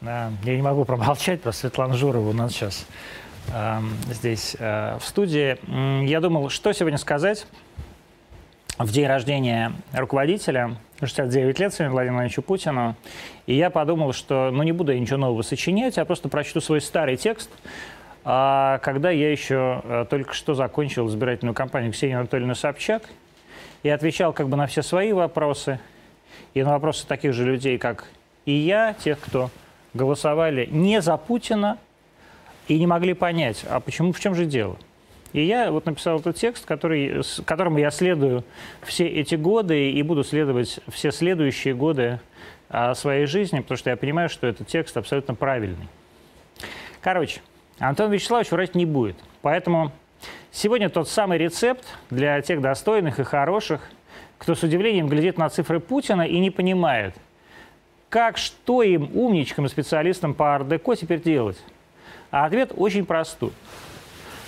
Я не могу промолчать про Светлану Журову у нас сейчас э, здесь э, в студии. Я думал, что сегодня сказать в день рождения руководителя, 69 лет сегодня Владимиру Владимировичу Путину. И я подумал, что ну, не буду я ничего нового сочинять, я просто прочту свой старый текст, а, когда я еще э, только что закончил избирательную кампанию Ксении Анатольевны Собчак и отвечал как бы на все свои вопросы и на вопросы таких же людей, как и я, тех, кто голосовали не за Путина и не могли понять, а почему, в чем же дело. И я вот написал этот текст, который, которому я следую все эти годы и буду следовать все следующие годы а, своей жизни, потому что я понимаю, что этот текст абсолютно правильный. Короче, Антон Вячеславович врать не будет. Поэтому сегодня тот самый рецепт для тех достойных и хороших, кто с удивлением глядит на цифры Путина и не понимает – как, что им, умничкам специалистам по ардеко теперь делать? А ответ очень простой.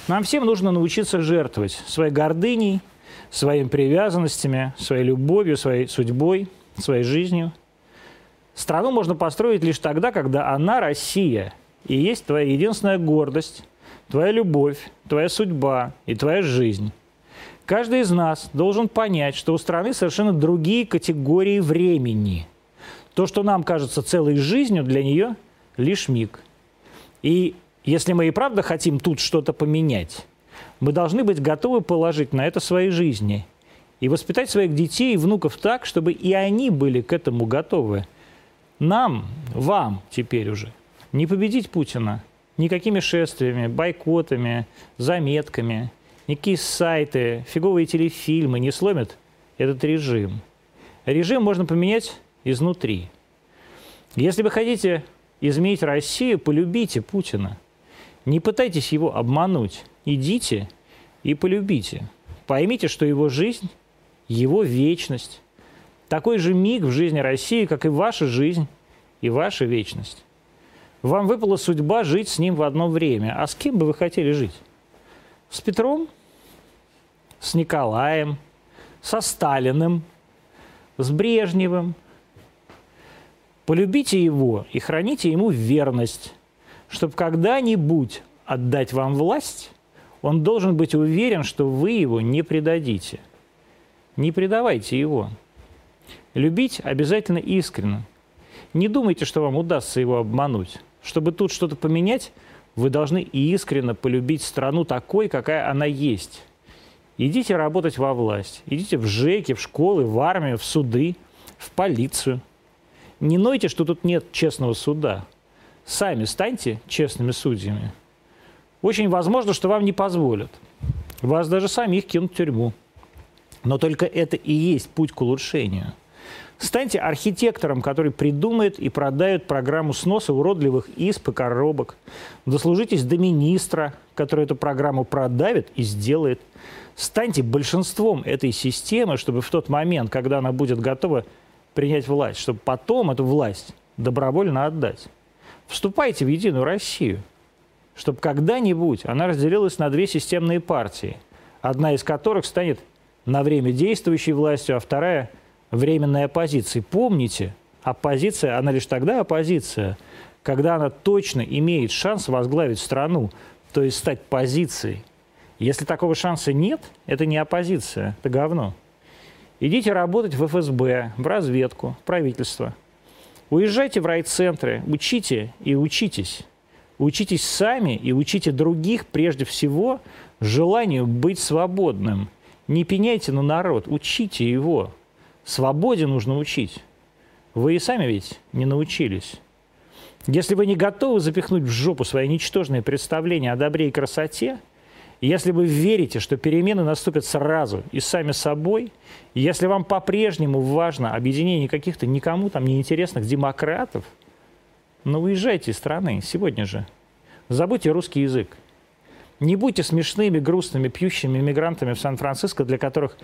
Нам всем нужно научиться жертвовать своей гордыней, своими привязанностями, своей любовью, своей судьбой, своей жизнью. Страну можно построить лишь тогда, когда она, Россия, и есть твоя единственная гордость, твоя любовь, твоя судьба и твоя жизнь. Каждый из нас должен понять, что у страны совершенно другие категории времени – то, что нам кажется целой жизнью, для нее лишь миг. И если мы и правда хотим тут что-то поменять, мы должны быть готовы положить на это свои жизни и воспитать своих детей и внуков так, чтобы и они были к этому готовы. Нам, вам теперь уже не победить Путина никакими шествиями, бойкотами, заметками, никакие сайты, фиговые телефильмы не сломят этот режим. Режим можно поменять изнутри. Если вы хотите изменить Россию, полюбите Путина. Не пытайтесь его обмануть. Идите и полюбите. Поймите, что его жизнь, его вечность, такой же миг в жизни России, как и ваша жизнь и ваша вечность. Вам выпала судьба жить с ним в одно время. А с кем бы вы хотели жить? С Петром? С Николаем? Со Сталиным? С Брежневым? Полюбите его и храните ему верность, чтобы когда-нибудь отдать вам власть, он должен быть уверен, что вы его не предадите. Не предавайте его. Любить обязательно искренне. Не думайте, что вам удастся его обмануть. Чтобы тут что-то поменять, вы должны искренне полюбить страну такой, какая она есть. Идите работать во власть. Идите в ЖЭКи, в школы, в армию, в суды, в полицию – не нойте, что тут нет честного суда. Сами станьте честными судьями. Очень возможно, что вам не позволят. Вас даже самих кинут в тюрьму. Но только это и есть путь к улучшению. Станьте архитектором, который придумает и продает программу сноса уродливых исп и коробок. Дослужитесь до министра, который эту программу продавит и сделает. Станьте большинством этой системы, чтобы в тот момент, когда она будет готова, принять власть, чтобы потом эту власть добровольно отдать. Вступайте в Единую Россию, чтобы когда-нибудь она разделилась на две системные партии, одна из которых станет на время действующей властью, а вторая – временной оппозицией. Помните, оппозиция, она лишь тогда оппозиция, когда она точно имеет шанс возглавить страну, то есть стать позицией. Если такого шанса нет, это не оппозиция, это говно. Идите работать в ФСБ, в разведку, в правительство. Уезжайте в райцентры, учите и учитесь. Учитесь сами и учите других прежде всего желанию быть свободным. Не пеняйте на народ, учите его. Свободе нужно учить. Вы и сами ведь не научились. Если вы не готовы запихнуть в жопу свои ничтожные представления о добре и красоте – если вы верите, что перемены наступят сразу и сами собой, если вам по-прежнему важно объединение каких-то никому там неинтересных демократов, ну уезжайте из страны сегодня же. Забудьте русский язык. Не будьте смешными, грустными, пьющими иммигрантами в Сан-Франциско, для которых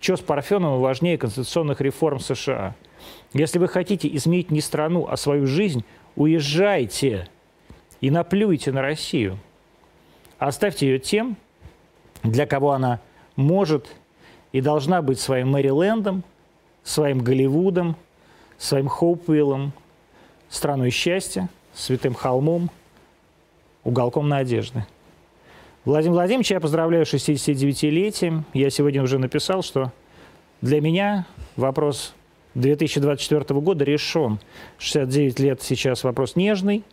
что с Парфеновым важнее конституционных реформ США. Если вы хотите изменить не страну, а свою жизнь, уезжайте и наплюйте на Россию. Оставьте ее тем, для кого она может и должна быть своим Мэрилендом, своим Голливудом, своим Хоупвиллом, страной счастья, святым холмом, уголком надежды. Владимир Владимирович, я поздравляю 69-летием. Я сегодня уже написал, что для меня вопрос 2024 года решен. 69 лет сейчас вопрос нежный.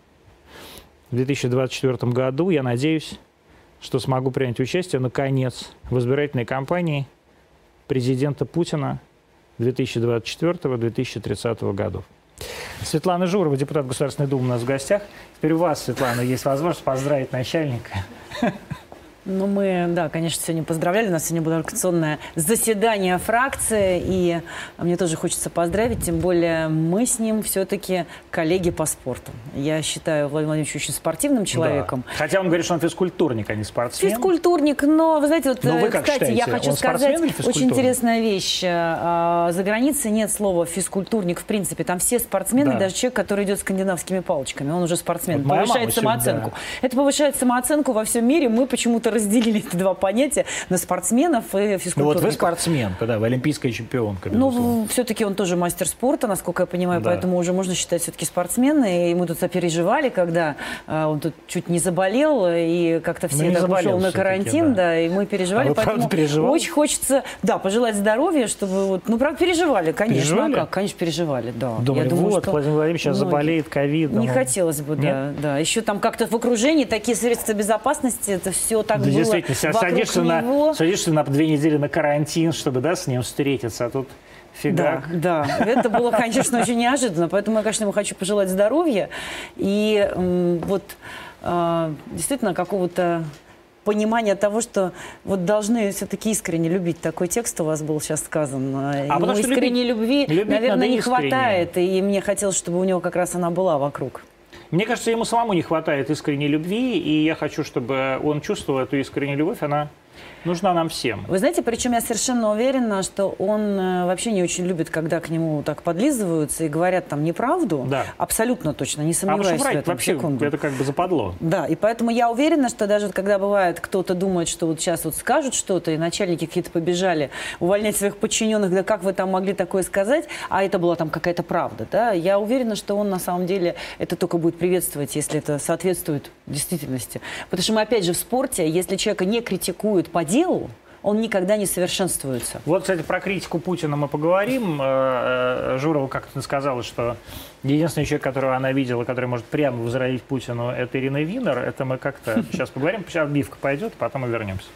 В 2024 году, я надеюсь, что смогу принять участие, наконец, в избирательной кампании президента Путина 2024-2030 годов. Светлана Журова, депутат Государственной Думы у нас в гостях. Теперь у вас, Светлана, есть возможность поздравить начальника. Ну, мы, да, конечно, сегодня поздравляли. У нас сегодня было организационное заседание фракции. И мне тоже хочется поздравить. Тем более мы с ним все-таки коллеги по спорту. Я считаю Владимира Владимировича очень спортивным человеком. Да. Хотя он говорит, что он физкультурник, а не спортсмен. Физкультурник, но, вы знаете, вот, вы кстати, считаете, я хочу сказать очень интересная вещь. А, за границей нет слова физкультурник в принципе. Там все спортсмены, да. даже человек, который идет скандинавскими палочками. Он уже спортсмен. Вот повышает самооценку. Да. Это повышает самооценку во всем мире. Мы почему-то разделили эти два понятия на спортсменов и физкультурников. Ну вот вы спортсменка, да, вы олимпийская чемпионка. Ну, все-таки он тоже мастер спорта, насколько я понимаю, да. поэтому уже можно считать все-таки спортсмен. И мы тут сопереживали, когда э, он тут чуть не заболел, и как-то все ну, так ушел на карантин, да. да, и мы переживали. А поэтому очень хочется, да, пожелать здоровья, чтобы вот, ну, правда, переживали, конечно. Переживали? А как? Конечно, переживали, да. Думали, я думаю, вот, что Владимир Владимирович сейчас многие... заболеет ковидом. Не хотелось бы, да, да. Еще там как-то в окружении такие средства безопасности, это все так да, было действительно, садишься на, садишься на две недели на карантин, чтобы да, с ним встретиться, а тут фигак. Да, да, это было, конечно, очень неожиданно, поэтому я, конечно, ему хочу пожелать здоровья и вот а, действительно какого-то понимания того, что вот должны все-таки искренне любить. Такой текст у вас был сейчас сказан. А Ему потому что искренней любви, любить наверное, не искренне. хватает. И мне хотелось, чтобы у него как раз она была вокруг. Мне кажется, ему самому не хватает искренней любви, и я хочу, чтобы он чувствовал эту искреннюю любовь. Она нужна нам всем. Вы знаете, причем я совершенно уверена, что он э, вообще не очень любит, когда к нему так подлизываются и говорят там неправду. Да. Абсолютно точно, не сомневаюсь а в этом вообще секунду. это как бы западло. Да, и поэтому я уверена, что даже когда бывает, кто-то думает, что вот сейчас вот скажут что-то, и начальники какие-то побежали увольнять своих подчиненных, да как вы там могли такое сказать, а это была там какая-то правда, да, я уверена, что он на самом деле это только будет приветствовать, если это соответствует действительности. Потому что мы опять же в спорте, если человека не критикуют по делу, он никогда не совершенствуется. Вот, кстати, про критику Путина мы поговорим. Э, э, Журова как-то сказала, что единственный человек, которого она видела, который может прямо возразить Путину, это Ирина Винер. Это мы как-то сейчас поговорим. Сейчас отбивка пойдет, потом мы вернемся.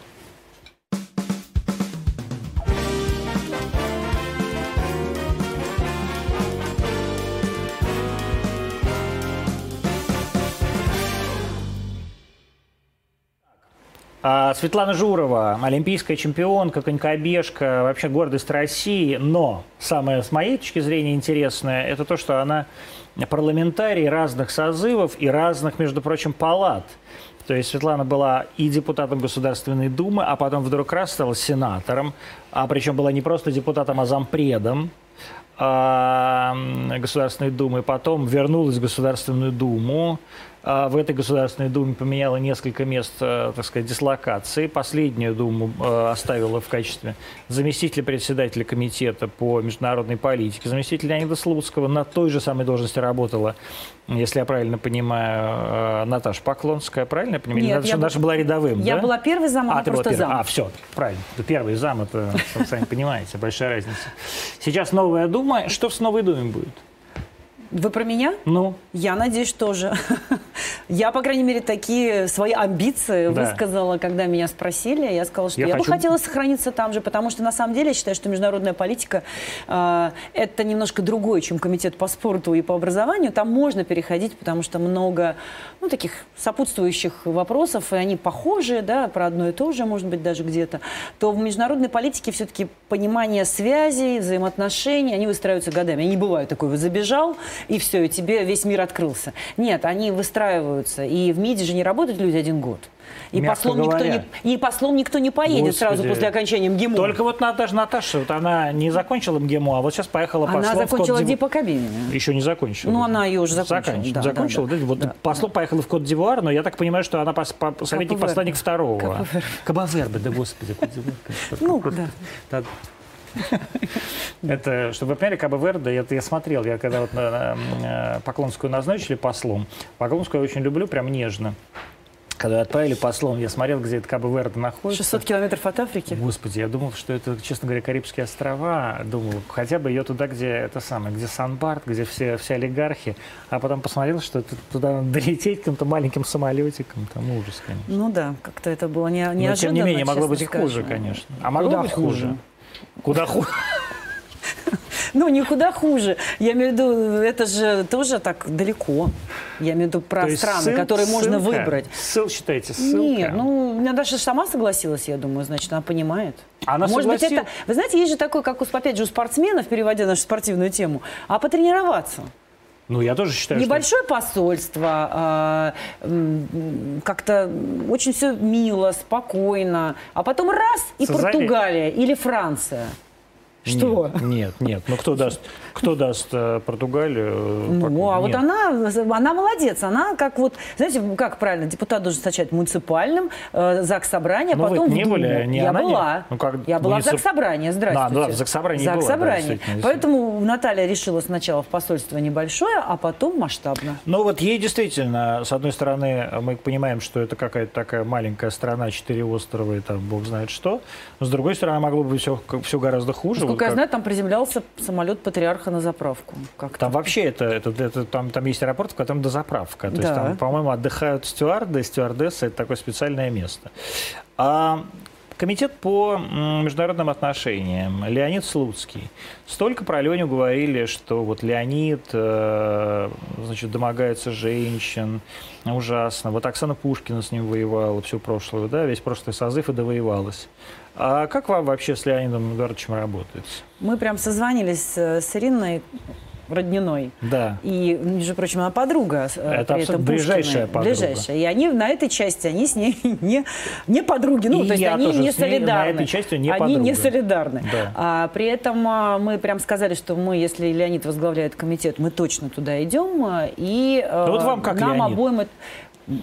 Светлана Журова, олимпийская чемпионка, конькобежка, вообще гордость России. Но самое с моей точки зрения интересное, это то, что она парламентарий разных созывов и разных, между прочим, палат. То есть Светлана была и депутатом Государственной Думы, а потом вдруг раз стала сенатором, а причем была не просто депутатом, а зампредом а, Государственной Думы, потом вернулась в Государственную Думу, а, в этой Государственной Думе поменяла несколько мест, э, так сказать, дислокации. Последнюю Думу э, оставила в качестве заместителя председателя комитета по международной политике. Заместитель Леонида Слуцкого на той же самой должности работала, если я правильно понимаю, э, Наташа Поклонская. Правильно я понимаю? Нет, Наташа, я Наташа была рядовым, Я да? была первый зам, а, а просто первый. зам. А, все, правильно. Первый зам, это, вы сами понимаете, большая разница. Сейчас новая Дума. Что с новой Думой будет? Вы про меня? Ну? Я надеюсь, тоже. я, по крайней мере, такие свои амбиции да. высказала, когда меня спросили. Я сказала, что я, я хочу... бы хотела сохраниться там же, потому что, на самом деле, я считаю, что международная политика э, это немножко другое, чем комитет по спорту и по образованию. Там можно переходить, потому что много ну, таких сопутствующих вопросов, и они похожи, да, про одно и то же, может быть, даже где-то. То в международной политике все-таки понимание связей, взаимоотношений, они выстраиваются годами. Они не бывают такой, вот забежал, и все, и тебе весь мир открылся. Нет, они выстраиваются. И в МИДе же не работают люди один год. И послом, никто не, и послом никто не поедет Господи. сразу после окончания МГИМО. Только вот Наташа, Наташа, вот она не закончила МГИМО, а вот сейчас поехала послом Она закончила в Дипо Кабине. Еще не закончила. Ну, она ее уже закончила. Заканч... Да, закончила, да, да. Вот да, послом да. поехала в Кот д'Ивуар, но я так понимаю, что она пос... советник-посланник второго. Кабавербе, да господи. Ну, да. Это, чтобы вы поняли, Кабо-Верде, это я смотрел, я когда вот э, Поклонскую назначили послом, Поклонскую я очень люблю, прям нежно когда отправили послом, я смотрел, где это Кабо-Верде находится. 600 километров от Африки? Господи, я думал, что это, честно говоря, Карибские острова. Думал, хотя бы ее туда, где это самое, где Сан-Барт, где все, все олигархи. А потом посмотрел, что это, туда надо долететь каким-то маленьким самолетиком. Там ужас, конечно. Ну да, как-то это было не, неожиданно, Но, тем не менее, могло быть и хуже, конечно. А могло Куда быть хуже? хуже? Куда хуже? Ну, никуда хуже. Я имею в виду, это же тоже так далеко. Я имею в виду про То страны, ссыл, которые ссылка? можно выбрать. Ссыл считаете, ссылка? Нет, ну, меня даже сама согласилась, я думаю, значит, она понимает. Она Может согласил... быть, это... Вы знаете, есть же такой, как у, опять же, у спортсменов, переводя нашу спортивную тему, а потренироваться. Ну, я тоже считаю, Небольшое что... посольство, а, как-то очень все мило, спокойно, а потом раз и Созови. Португалия или Франция. Что? Нет, нет, нет. Ну кто даст, кто даст э, Португалию? Ну, пока? а нет. вот она, она молодец. Она как вот, знаете, как правильно, депутат должен сначала муниципальным, э, ЗАГС собрание, Но потом вы не в были, не Я она была. Не? Ну, как, я была муницип... в ЗАГС собрание, здравствуйте. Да, да, в ЗАГС собрание ЗАГС собрание. Да, Поэтому Наталья решила сначала в посольство небольшое, а потом масштабно. Ну вот ей действительно, с одной стороны, мы понимаем, что это какая-то такая маленькая страна, четыре острова и там бог знает что. Но с другой стороны, могло бы все, все гораздо хуже насколько я знаю, там приземлялся самолет патриарха на заправку. Как там вообще это, это, это там, там есть аэропорт, в котором дозаправка. То да. есть там, по-моему, отдыхают стюарды, стюардессы. Это такое специальное место. А Комитет по международным отношениям, Леонид Слуцкий. Столько про Леню говорили, что вот Леонид, э, значит, домогается женщин, ужасно. Вот Оксана Пушкина с ним воевала всю прошлую, да, весь прошлый созыв и довоевалась. А как вам вообще с Леонидом Эдуардовичем работает? Мы прям созванились с Ириной родниной. Да. И, между прочим, она подруга. Э, Это при этом ближайшая подруга. Ближайшая. И они на этой части, они с ней не, не подруги. Ну, и то есть они не солидарны. На этой части не они подруга. не солидарны. Да. А, при этом а, мы прям сказали, что мы, если Леонид возглавляет комитет, мы точно туда идем. А, и ну, вот вам как нам Леонид? обоим...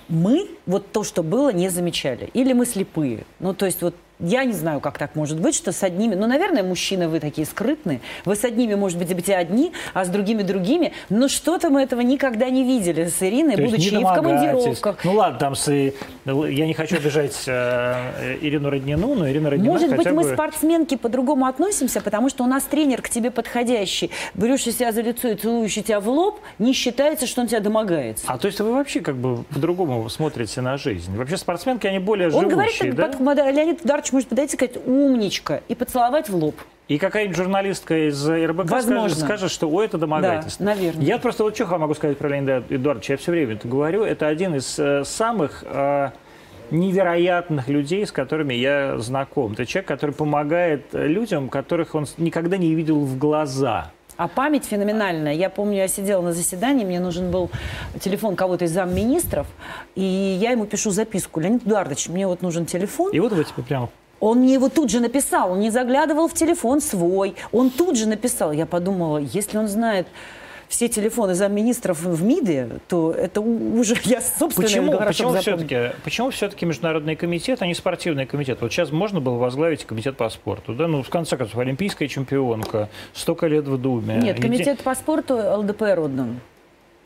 Мы вот то, что было, не замечали. Или мы слепые. Ну, то есть вот я не знаю, как так может быть, что с одними, ну, наверное, мужчины вы такие скрытные, вы с одними, может быть, быть одни, а с другими другими, но что-то мы этого никогда не видели с Ириной, То будучи и в командировках. Ну ладно, там с, я не хочу обижать э, Ирину Роднину, но Ирина Роднина Может быть, бы... мы спортсменки по-другому относимся, потому что у нас тренер к тебе подходящий, берущий себя за лицо и целующий тебя в лоб, не считается, что он тебя домогается. А то есть вы вообще как бы по-другому смотрите на жизнь? Вообще спортсменки, они более он живущие, говорит, да? Леонид Дарч может подойти и сказать «умничка» и поцеловать в лоб. И какая-нибудь журналистка из РБК скажет, скажет, что о, это домогательство. Да, наверное. Я просто вот что могу сказать про Леонида Эдуардовича, я все время это говорю, это один из э, самых э, невероятных людей, с которыми я знаком. Это человек, который помогает людям, которых он никогда не видел в глаза. А память феноменальная. Я помню, я сидела на заседании, мне нужен был телефон кого-то из замминистров, и я ему пишу записку. Леонид Эдуардович, мне вот нужен телефон. И вот вы тебе прямо он мне его тут же написал, он не заглядывал в телефон свой, он тут же написал. Я подумала, если он знает все телефоны замминистров в МИДе, то это уже я собственно почему, почему все-таки, почему все-таки международный комитет, а не спортивный комитет? Вот сейчас можно было возглавить комитет по спорту, да? Ну, в конце концов, олимпийская чемпионка, столько лет в Думе. Нет, комитет Где... по спорту ЛДПР отдан.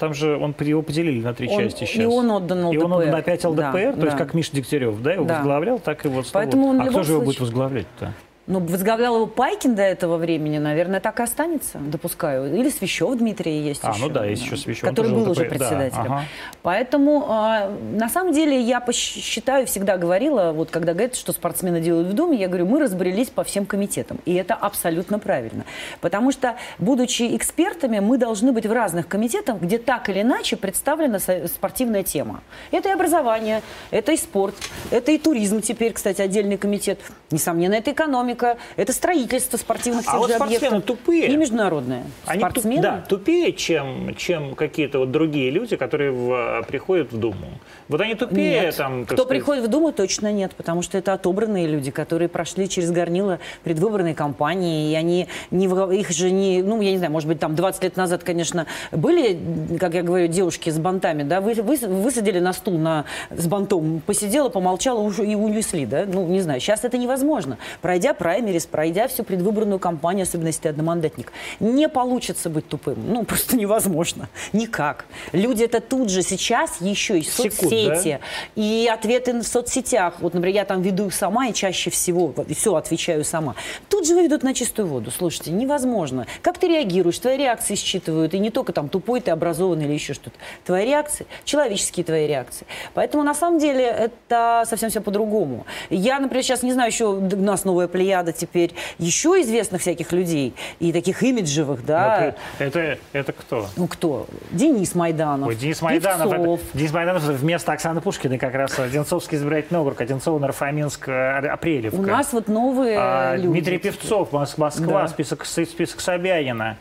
Там же он, его поделили на три он, части сейчас. И он отдан ЛДПР. И он отдан 5 ЛДПР, да, то да. есть как Миша Дегтярев, да, его да. возглавлял, так и вот Поэтому он А кто же его будет возглавлять-то? Ну, возглавлял его Пайкин до этого времени, наверное, так и останется, допускаю. Или Свящев Дмитрий есть а, еще. ну да, есть еще Свящев. Который был уже председателем. Да, ага. Поэтому, э, на самом деле, я считаю, всегда говорила, вот когда говорят, что спортсмены делают в Думе, я говорю, мы разбрелись по всем комитетам. И это абсолютно правильно. Потому что, будучи экспертами, мы должны быть в разных комитетах, где так или иначе представлена спортивная тема. Это и образование, это и спорт, это и туризм теперь, кстати, отдельный комитет. Несомненно, это экономика экономика, это строительство спортивных а вот спортсмены объектов. тупые. И международные. Они спортсмены? Туп, да, тупее, чем, чем какие-то вот другие люди, которые в, приходят в Думу. Вот они тупее нет. там. Кто сказать... приходит в Думу, точно нет, потому что это отобранные люди, которые прошли через горнило предвыборной кампании, и они не их же не, ну я не знаю, может быть там 20 лет назад, конечно, были, как я говорю, девушки с бантами, да, вы, вы высадили на стул на с бантом, посидела, помолчала и унесли, да, ну не знаю, сейчас это невозможно. Пройдя праймерис, пройдя всю предвыборную кампанию, особенно если ты одномандатник, не получится быть тупым. Ну, просто невозможно. Никак. Люди это тут же сейчас еще и соцсети, да? и ответы в соцсетях. Вот, например, я там веду их сама и чаще всего, все отвечаю сама. Тут же выведут на чистую воду. Слушайте, невозможно. Как ты реагируешь? Твои реакции считывают. И не только там тупой ты, образованный или еще что-то. Твои реакции, человеческие твои реакции. Поэтому на самом деле это совсем все по-другому. Я, например, сейчас не знаю, еще у нас новая плеяда теперь еще известных всяких людей и таких имиджевых, да. Это, это, это кто? Ну кто? Денис Майданов. Ой, Денис Майданов. Это, Денис Майданов вместо Оксаны Пушкиной как раз Одинцовский избирательный округ, Одинцово, Нарфаминск, Апрелевка. У нас вот новые а, люди. Дмитрий Певцов, Москва, да. список, список Собянина,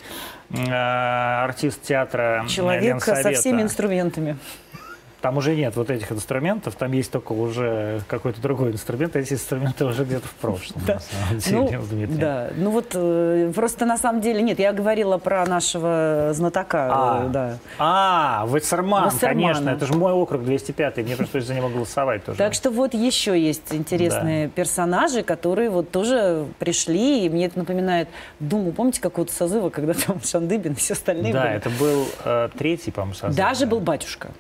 а, артист театра Человек со всеми инструментами. Там уже нет вот этих инструментов, там есть только уже какой-то другой инструмент, а эти инструменты уже где-то в прошлом, да. на самом деле, ну, Да, ну вот э, просто на самом деле, нет, я говорила про нашего знатока. А, э, да. а Вассерман, конечно, это же мой округ 205, мне пришлось за него голосовать тоже. Так что вот еще есть интересные да. персонажи, которые вот тоже пришли, и мне это напоминает Думу, помните, какого-то созыва, когда там Шандыбин и все остальные Да, были? это был э, третий, по-моему, созыв. Даже да. был батюшка.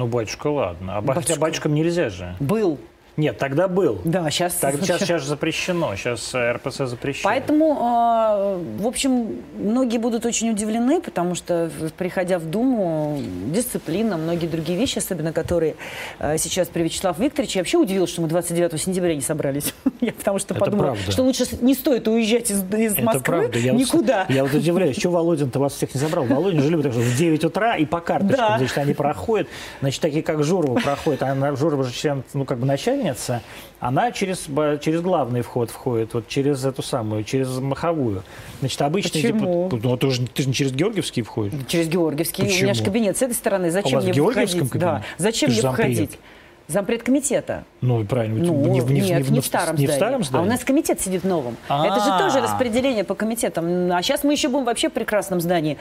Ну, батюшка, ладно. А батюшка. хотя батюшкам нельзя же. Был. Нет, тогда был. Да, сейчас... Так, сейчас, сейчас запрещено, сейчас э, РПЦ запрещено. Поэтому, э, в общем, многие будут очень удивлены, потому что, приходя в Думу, дисциплина, многие другие вещи, особенно которые э, сейчас при Вячеславе Викторовиче, я вообще удивилась, что мы 29 сентября не собрались. я потому что Это подумала, правда. что лучше не стоит уезжать из, из Это Москвы правда. Я никуда. Вот, я вот удивляюсь, что Володин-то вас всех не забрал. Володин жили так, что в 9 утра и по карточкам, да. значит, они проходят, значит, такие как Журова проходят, а Журова же член, ну, как бы начальник начальница, она через, через главный вход входит, вот через эту самую, через маховую. Значит, обычно... Почему? Типа, ну, ты же, ты же не через Георгиевский входишь. Через Георгиевский. Почему? У меня же кабинет с этой стороны. Зачем а мне входить? Да. Зачем мне входить? Зампред комитета. Ну, правильно. Ну, не, не, нет, не, не, в старом не в старом здании. А у нас комитет сидит новым. А-а-а. Это же тоже распределение по комитетам. А сейчас мы еще будем вообще в прекрасном здании.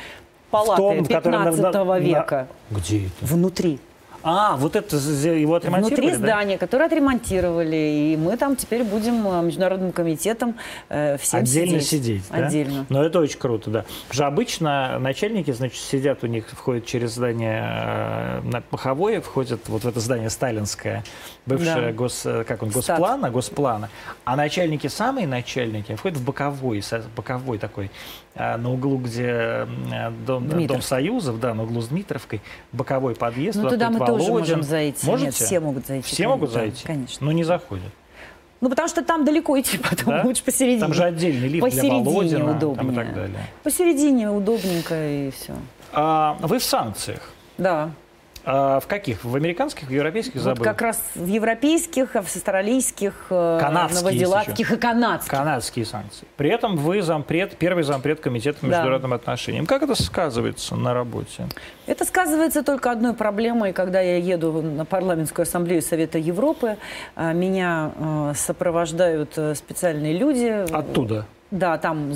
Палаты 15 века. Где это? Внутри. А, вот это его отремонтировали, Внутри здания, да? которое отремонтировали, и мы там теперь будем э, международным комитетом э, всем Отдельно сидеть. сидеть, да? Отдельно. Но это очень круто, да. Потому что обычно начальники, значит, сидят у них, входят через здание э, на Маховое, входят вот в это здание сталинское, бывшее да. гос, э, как он, госплана, госплана, а начальники, самые начальники, входят в боковой, боковой такой, на углу, где дом, дом Союзов, да, на углу с Дмитровкой, боковой подъезд. Ну, туда мы тоже можем зайти. Можете? Нет, все могут зайти. Все конечно. могут зайти? конечно. Но не заходят. Ну, потому что там далеко идти потом, да? лучше посередине. Там же отдельный лифт посередине для Володина удобнее. и так далее. Посередине удобненько и все. А, вы в санкциях? Да. А в каких? В американских, в европейских забыл? Вот как раз в европейских, в австралийских, э, канадские новозеландских и канадских. Канадские санкции. При этом вы зампред, первый зампред комитета по международным да. отношениям. Как это сказывается на работе? Это сказывается только одной проблемой, когда я еду на парламентскую ассамблею Совета Европы, а, меня э, сопровождают э, специальные люди. Оттуда? Да, там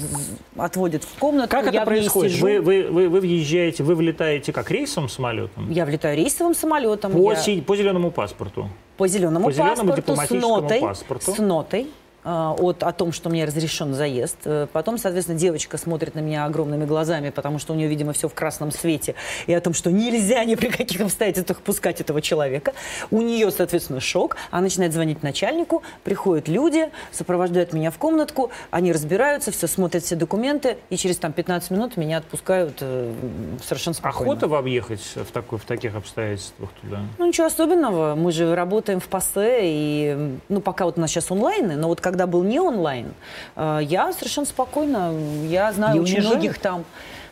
отводят в комнату. Как это происходит? Вы, вы, вы, вы въезжаете, вы влетаете как рейсовым самолетом? Я влетаю рейсовым самолетом. По, я... си, по зеленому паспорту? По зеленому по паспорту, дипломатическому с нотой, паспорту. С нотой от, о том, что мне разрешен заезд. Э, потом, соответственно, девочка смотрит на меня огромными глазами, потому что у нее, видимо, все в красном свете, и о том, что нельзя ни при каких обстоятельствах пускать этого человека. У нее, соответственно, шок. Она начинает звонить начальнику, приходят люди, сопровождают меня в комнатку, они разбираются, все смотрят все документы, и через там 15 минут меня отпускают э, совершенно спокойно. Охота вам ехать в, такой, в таких обстоятельствах туда? Ну, ничего особенного. Мы же работаем в ПАСЕ, и, ну, пока вот у нас сейчас онлайн, но вот как когда был не онлайн, э, я совершенно спокойно, я знаю не очень многих там.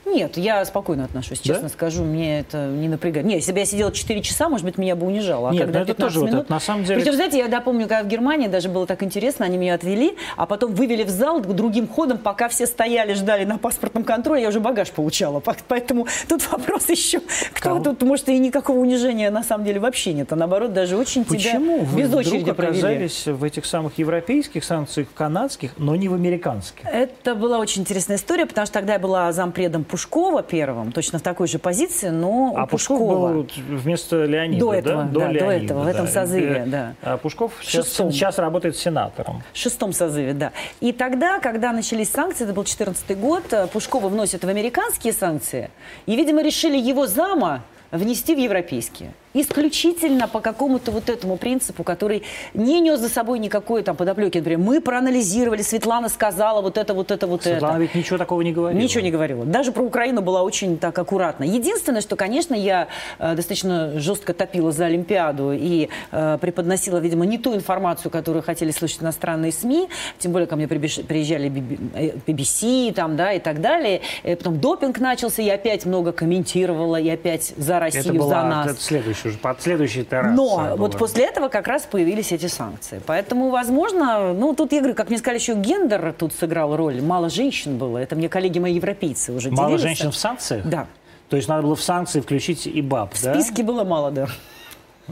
Нет, я спокойно отношусь, честно да? скажу. Мне это не напрягает. Нет, если бы я сидела 4 часа, может быть, меня бы унижало. А Нет, когда ну это тоже минут... вот это, на самом деле... Причем, знаете, я да, помню, когда в Германии даже было так интересно, они меня отвели, а потом вывели в зал другим ходом, пока все стояли, ждали на паспортном контроле, я уже багаж получала. Поэтому тут вопрос еще, кто Кого? тут, может, и никакого унижения на самом деле вообще нет. А наоборот, даже очень Почему тебя без очереди вдруг оказались в этих самых европейских санкциях, канадских, но не в американских? Это была очень интересная история, потому что тогда я была зампредом Пушкова первым, точно в такой же позиции, но а у Пушкова... Пушков был вместо Леонида, До этого, да? До, да, Леонида, до этого, да. в этом созыве, да. А Пушков сейчас, сейчас работает сенатором. В шестом созыве, да. И тогда, когда начались санкции, это был 2014 год, Пушкова вносят в американские санкции, и, видимо, решили его зама внести в европейские исключительно по какому-то вот этому принципу, который не нес за собой никакой там подоплеки. Например, мы проанализировали, Светлана сказала вот это, вот это, вот Светлана это. Светлана ведь ничего такого не говорила. Ничего не говорила. Даже про Украину была очень так аккуратно. Единственное, что, конечно, я э, достаточно жестко топила за Олимпиаду и э, преподносила, видимо, не ту информацию, которую хотели слышать иностранные СМИ. Тем более ко мне приезжали BBC э, там, да, и так далее. И потом допинг начался, я опять много комментировала, и опять за Россию, это была, за нас. Это следующий уже под следующий теракт. Но вот после этого как раз появились эти санкции. Поэтому, возможно, ну тут говорю, как мне сказали, еще гендер тут сыграл роль. Мало женщин было. Это мне коллеги мои европейцы уже Мало женщин в санкциях? Да. То есть надо было в санкции включить и баб, в да? В списке было мало, да.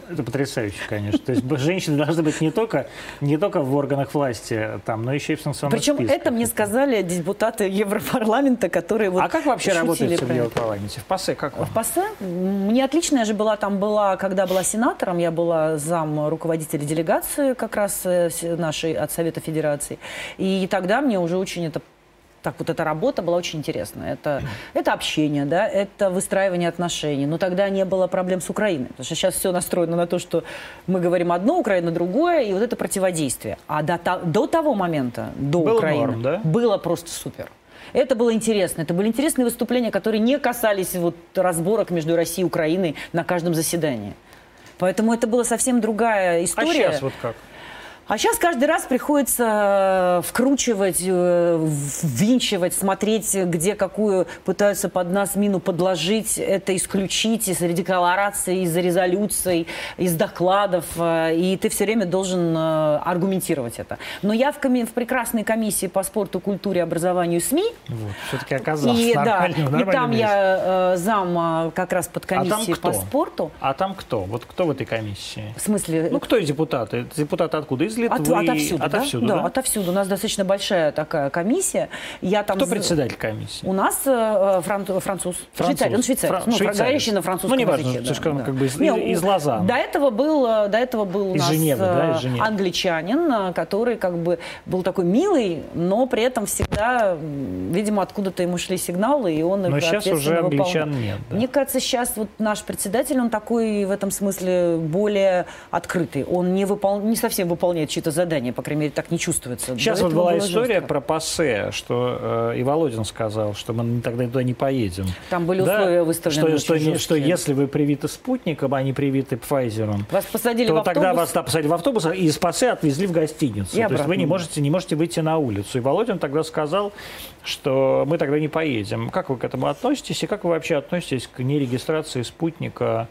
Это потрясающе, конечно. То есть женщины должны быть не только, не только в органах власти, там, но еще и в санкционных Причем списках. это мне сказали депутаты Европарламента, которые вот А как вообще работает в Европарламенте? В ПАСЕ как вам? В ПАСЕ? Мне отлично. Я же была там, была, когда была сенатором, я была зам руководителя делегации как раз э, нашей от Совета Федерации. И тогда мне уже очень это так вот эта работа была очень интересная. Это, это общение, да, это выстраивание отношений. Но тогда не было проблем с Украиной. Потому что сейчас все настроено на то, что мы говорим одно, Украина другое, и вот это противодействие. А до, до того момента, до было Украины, норм, да? было просто супер. Это было интересно. Это были интересные выступления, которые не касались вот разборок между Россией и Украиной на каждом заседании. Поэтому это была совсем другая история. А сейчас вот как? А сейчас каждый раз приходится э, вкручивать, э, ввинчивать, смотреть, где какую пытаются под нас мину подложить. Это исключить из деклараций, из резолюций, из докладов. Э, и ты все время должен аргументировать это. Но я в, коми- в прекрасной комиссии по спорту, культуре, образованию СМИ. Вот, все-таки оказалось и, да, и там месте. я зам как раз под комиссией а по спорту. А там кто? Вот кто в этой комиссии? В смысле? Ну, кто депутаты? Депутаты откуда? Из Литвы? От, отовсюду, отовсюду, да? да? Да, отовсюду. У нас достаточно большая такая комиссия. Я там Кто председатель комиссии? У нас э, фран... француз. француз. Швейцарий. Он швейцарий. Фран... Ну, швейцарий. на французском ну, не важно, языке. Да, да. как бы из, Не, из Лозанны. До этого был, э, до этого был у нас Женевы, да, из Женевы. англичанин, э, который как бы был такой милый, но при этом всегда, видимо, откуда-то ему шли сигналы, и он Но сейчас уже англичан выполнял. нет. Да. Мне кажется, сейчас вот наш председатель, он такой в этом смысле более открытый. Он не, выпол... не совсем выполняет чьи-то задания, по крайней мере, так не чувствуется. Сейчас вот была история жестко. про ПАСЕ, что э, и Володин сказал, что мы тогда туда не поедем. Там были да? условия выставлены что, что, что если вы привиты спутником, а не привиты Пфайзером, вас посадили то в автобус? тогда вас да, посадили в автобус и из ПАСЕ отвезли в гостиницу. И то есть вы не можете, не можете выйти на улицу. И Володин тогда сказал, что мы тогда не поедем. Как вы к этому относитесь и как вы вообще относитесь к нерегистрации спутника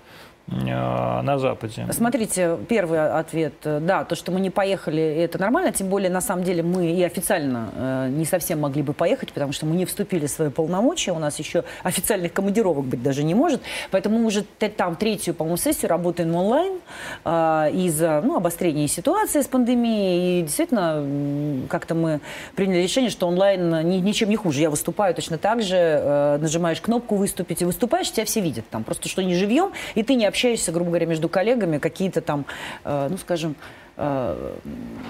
на Западе? Смотрите, первый ответ, э, да, то, что мы не поехали, это нормально, тем более, на самом деле, мы и официально э, не совсем могли бы поехать, потому что мы не вступили в свои полномочия, у нас еще официальных командировок быть даже не может, поэтому мы уже там третью, по-моему, сессию работаем онлайн э, из-за ну, обострения ситуации с пандемией, и действительно, как-то мы приняли решение, что онлайн ни, ничем не хуже, я выступаю точно так же, э, нажимаешь кнопку «Выступить» и выступаешь, тебя все видят там, просто что не живьем, и ты не общаешься общаешься, грубо говоря, между коллегами, какие-то там, э, ну, скажем, э,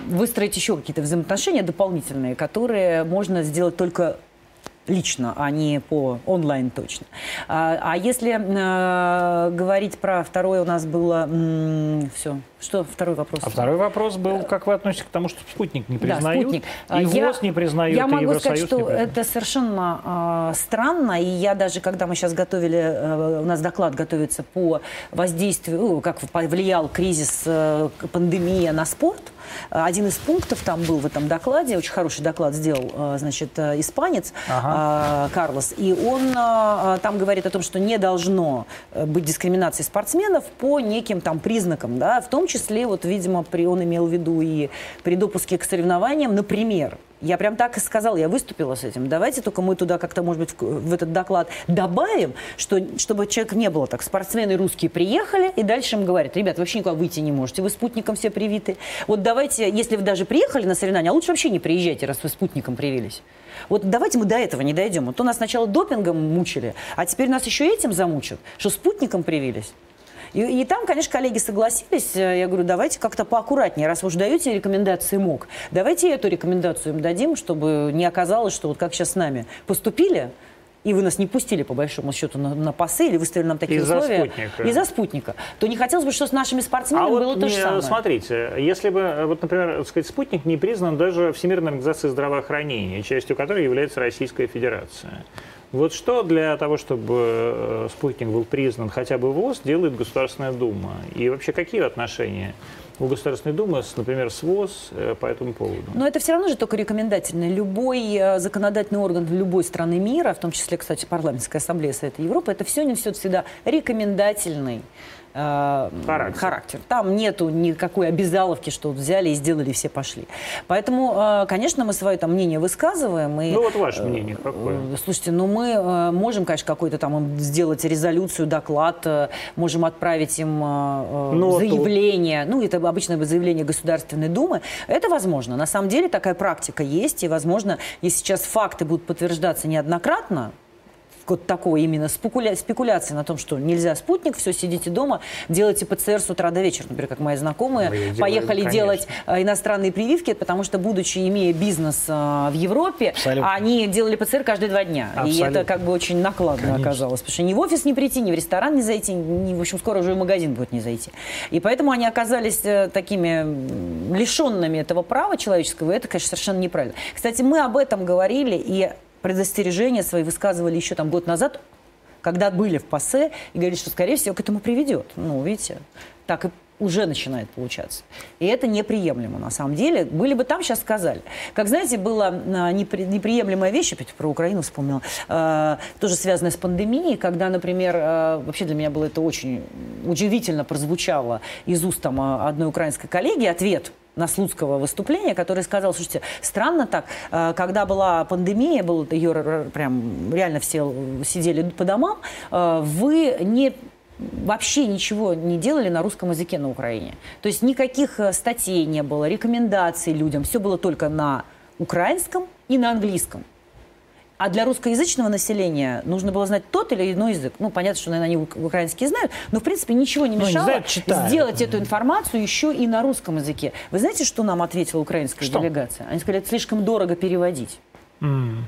выстроить еще какие-то взаимоотношения дополнительные, которые можно сделать только лично, а не по онлайн точно. А, а если э, говорить про второе, у нас было все. Что второй вопрос? А второй вопрос был, как вы относитесь к тому, что спутник не признают, да, спутник. и ВОЗ я, не признают, Я могу Евросоюз сказать, что это совершенно э, странно, и я даже, когда мы сейчас готовили, э, у нас доклад готовится по воздействию, ну, как повлиял кризис э, пандемия на спорт, один из пунктов там был в этом докладе, очень хороший доклад сделал, э, значит, э, испанец ага. Карлос, и он там говорит о том, что не должно быть дискриминации спортсменов по неким там признакам, да, в том числе, вот, видимо, при, он имел в виду и при допуске к соревнованиям, например, Я прям так и сказала, я выступила с этим. Давайте только мы туда как-то, может быть, в этот доклад добавим, что, чтобы человек не было так. Спортсмены русские приехали, и дальше им говорят, ребят, вообще никуда выйти не можете, вы спутником все привиты. Вот давайте, если вы даже приехали на соревнования, а лучше вообще не приезжайте, раз вы спутником привились. Вот давайте мы до этого не дойдем. Вот то нас сначала допингом мучили, а теперь нас еще этим замучат, что спутником привились. И, и там, конечно, коллеги согласились. Я говорю, давайте как-то поаккуратнее. Раз вы уже даете рекомендации МОК, давайте эту рекомендацию им дадим, чтобы не оказалось, что вот как сейчас с нами поступили, и вы нас не пустили, по большому счету, на, на пасы или выставили нам такие из-за условия. Спутника. Из-за спутника. То не хотелось бы, что с нашими спортсменами а было вот то же самое. Смотрите, если бы, вот, например, сказать, спутник не признан даже Всемирной организацией здравоохранения, частью которой является Российская Федерация. Вот что для того, чтобы э, спутник был признан хотя бы ВОЗ, делает Государственная Дума? И вообще какие отношения у Государственной Думы, например, с ВОЗ э, по этому поводу? Но это все равно же только рекомендательно. Любой э, законодательный орган любой страны мира, в том числе, кстати, парламентская ассамблея Совета Европы, это все несет всегда рекомендательный э, характер. характер. Там нету никакой обязаловки, что взяли и сделали, все пошли. Поэтому, э, конечно, мы свое там мнение высказываем. И, ну вот ваше мнение какое? Э, слушайте, ну мы э, можем, конечно, какой-то там сделать резолюцию, доклад, э, можем отправить им э, ну, заявление. Вот. Ну, это обычное заявление Государственной Думы. Это возможно. На самом деле такая практика есть. И, возможно, если сейчас факты будут подтверждаться неоднократно, вот такой именно спекуля... спекуляции на том, что нельзя спутник, все, сидите дома, делайте ПЦР с утра до вечера. Например, как мои знакомые Мы поехали делаем, делать э, иностранные прививки, потому что, будучи, имея бизнес э, в Европе, Абсолютно. они делали ПЦР каждые два дня. Абсолютно. И это как бы очень накладно Конечно. оказалось. Потому что ни в офис не прийти, ни в ресторан не зайти, ни, в общем, скоро уже в магазин будет не зайти. И поэтому они оказались э, такими лишенными этого права человеческого, и это, конечно, совершенно неправильно. Кстати, мы об этом говорили, и предостережения свои высказывали еще там год назад, когда были в ПАСЕ, и говорили, что, скорее всего, к этому приведет. Ну, видите, так и уже начинает получаться. И это неприемлемо, на самом деле. Были бы там, сейчас сказали. Как, знаете, была непри, неприемлемая вещь, опять про Украину вспомнила, э, тоже связанная с пандемией, когда, например, э, вообще для меня было это очень удивительно прозвучало из уст там, одной украинской коллеги, ответ на Слуцкого выступления, который сказал, слушайте, странно так, э, когда была пандемия, был ее прям реально все сидели по домам, э, вы не вообще ничего не делали на русском языке на Украине. То есть никаких э, статей не было, рекомендаций людям, все было только на украинском и на английском. А для русскоязычного населения нужно было знать тот или иной язык. Ну, понятно, что, наверное, они украинский знают, но, в принципе, ничего не мешало ну, не знаю, сделать эту информацию еще и на русском языке. Вы знаете, что нам ответила украинская что? делегация? Они сказали, это слишком дорого переводить. Mm.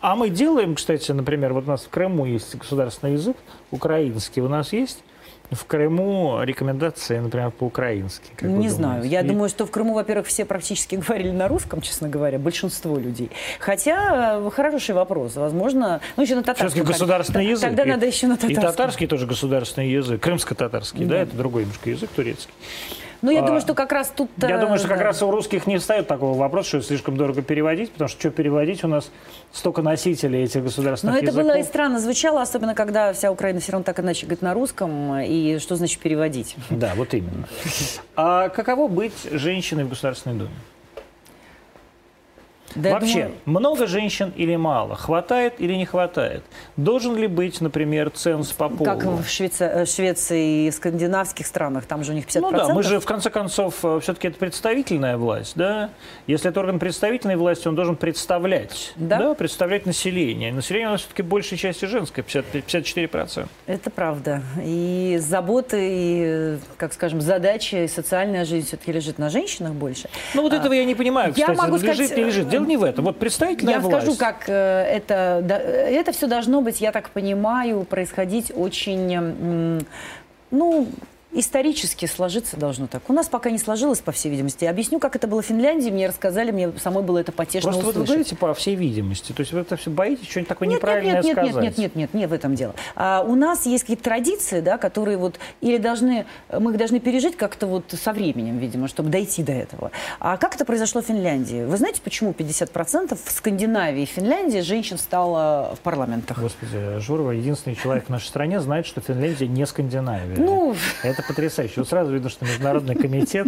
А мы делаем, кстати, например, вот у нас в Крыму есть государственный язык, украинский у нас есть. В Крыму рекомендации, например, по-украински. Не знаю. Я И... думаю, что в Крыму, во-первых, все практически говорили на русском, честно говоря, большинство людей. Хотя э, хороший вопрос. Возможно, ну еще на татарском. Все-таки государственный язык. Тогда и, надо еще на татарском. И татарский тоже государственный язык. Крымско-татарский, да. да, это другой немножко язык, турецкий. Ну, я а, думаю, что как раз тут... Я думаю, что да. как раз у русских не встает такого вопроса, что слишком дорого переводить, потому что что переводить, у нас столько носителей этих государственных Но это языков. было и странно звучало, особенно когда вся Украина все равно так иначе говорит на русском, и что значит переводить. Да, вот именно. А каково быть женщиной в Государственной Думе? Да, Вообще, думаю... много женщин или мало? Хватает или не хватает? Должен ли быть, например, ценз по полу? Как в Швеции, э, Швеции и скандинавских странах, там же у них 50%. Ну да, мы же, в конце концов, э, все-таки это представительная власть, да? Если это орган представительной власти, он должен представлять, да, да представлять население. Население у нас все-таки большей части женское, 50, 54%. Это правда. И заботы, и, как скажем, задачи, и социальная жизнь все-таки лежит на женщинах больше. Ну вот а, этого я не понимаю, кстати. Я могу лежит, сказать, не лежит. Дело не в этом. Вот представительная Я власть. скажу, как э, это... Это все должно быть, я так понимаю, происходить очень... Ну, исторически сложиться должно так. У нас пока не сложилось, по всей видимости. объясню, как это было в Финляндии. Мне рассказали, мне самой было это потешно Просто услышать. вы говорите по всей видимости. То есть вы это все боитесь что-нибудь такое нет, неправильное нет, нет, сказать? Нет, нет, нет, нет, не в этом дело. А, у нас есть какие-то традиции, да, которые вот или должны, мы их должны пережить как-то вот со временем, видимо, чтобы дойти до этого. А как это произошло в Финляндии? Вы знаете, почему 50% в Скандинавии и Финляндии женщин стало в парламентах? Господи, Журова единственный человек в нашей стране знает, что Финляндия не Скандинавия. Ну, это потрясающе. Вот сразу видно, что Международный комитет,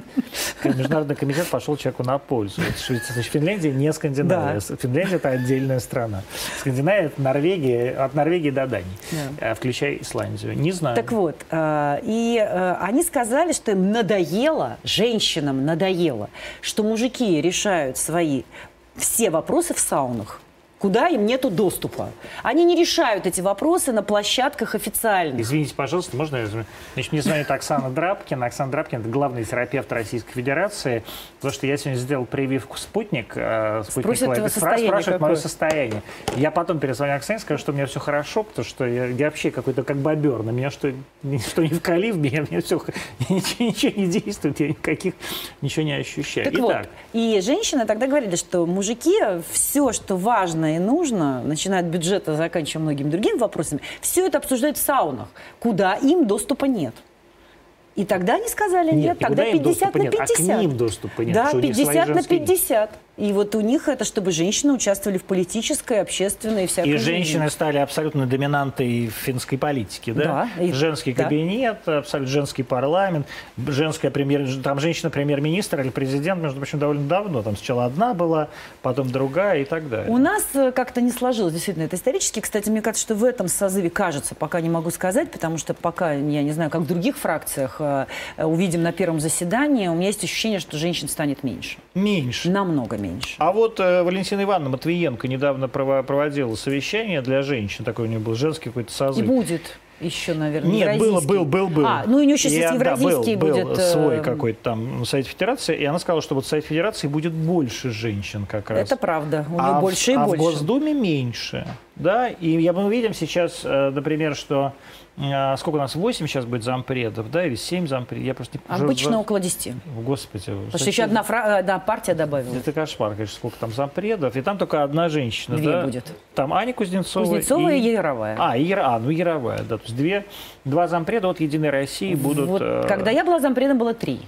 Международный комитет пошел человеку на пользу. Значит, Финляндия не Скандинавия. Да. Финляндия – это отдельная страна. Скандинавия – это Норвегия, от Норвегии до Дании, да. Э, включая Исландию. Не знаю. Так вот, э, и э, они сказали, что им надоело, женщинам надоело, что мужики решают свои все вопросы в саунах куда им нету доступа. Они не решают эти вопросы на площадках официальных. Извините, пожалуйста, можно я... Значит, мне звонит Оксана Драбкина. Оксана Драбкина – это главный терапевт Российской Федерации. Потому что я сегодня сделал прививку «Спутник». Э, «Спутник Спросит состояние Спрашивает мое состояние. Я потом перезвоню Оксане, скажу, что у меня все хорошо, потому что я, я вообще какой-то как бобер. На меня что, что не вкали в меня, мне все, ничего, ничего не действует, я никаких ничего не ощущаю. Так Итак. вот, и женщины тогда говорили, что мужики все, что важно и нужно, начиная от бюджета, заканчивая многими другими вопросами, все это обсуждают в саунах, куда им доступа нет. И тогда они сказали, нет, нет тогда 50 на 50. Нет, а к ним доступа нет. Да, 50 на 50. И вот у них это, чтобы женщины участвовали в политической, общественной и всякой И женщины жизни. стали абсолютно доминантой финской политики, да? Да. И, женский да. кабинет, абсолютно женский парламент, женская премьер, там женщина-премьер-министр или президент, между прочим, довольно давно. Там сначала одна была, потом другая и так далее. У нас э, как-то не сложилось, действительно, это исторически. Кстати, мне кажется, что в этом созыве, кажется, пока не могу сказать, потому что пока, я не знаю, как в других фракциях, э, увидим на первом заседании, у меня есть ощущение, что женщин станет меньше. Меньше? Намного меньше меньше. А вот э, Валентина Ивановна Матвиенко недавно проводила совещание для женщин, такой у нее был женский какой-то созыв. И будет еще, наверное, Нет, было, был, был, был. А, ну у нее сейчас и, евразийский да, был, будет... Был свой э, какой-то там Совет Федерации, и она сказала, что вот в Совет Федерации будет больше женщин как раз. Это правда, у нее а больше в, и а больше. А в Госдуме меньше, да, и мы видим сейчас, э, например, что а, сколько у нас, 8 сейчас будет зампредов, да, или 7 зампредов? Я просто не Обычно уже... около 10. Господи. Потому что еще одна, фра... одна партия добавила. Это кошмар, конечно, сколько там зампредов. И там только одна женщина, Две да? будет. Там Аня Кузнецова. Кузнецова и, и Яровая. А, и, а, ну Яровая, да. То есть две, два зампреда от Единой России будут... Вот, э... Когда я была зампредом, было три.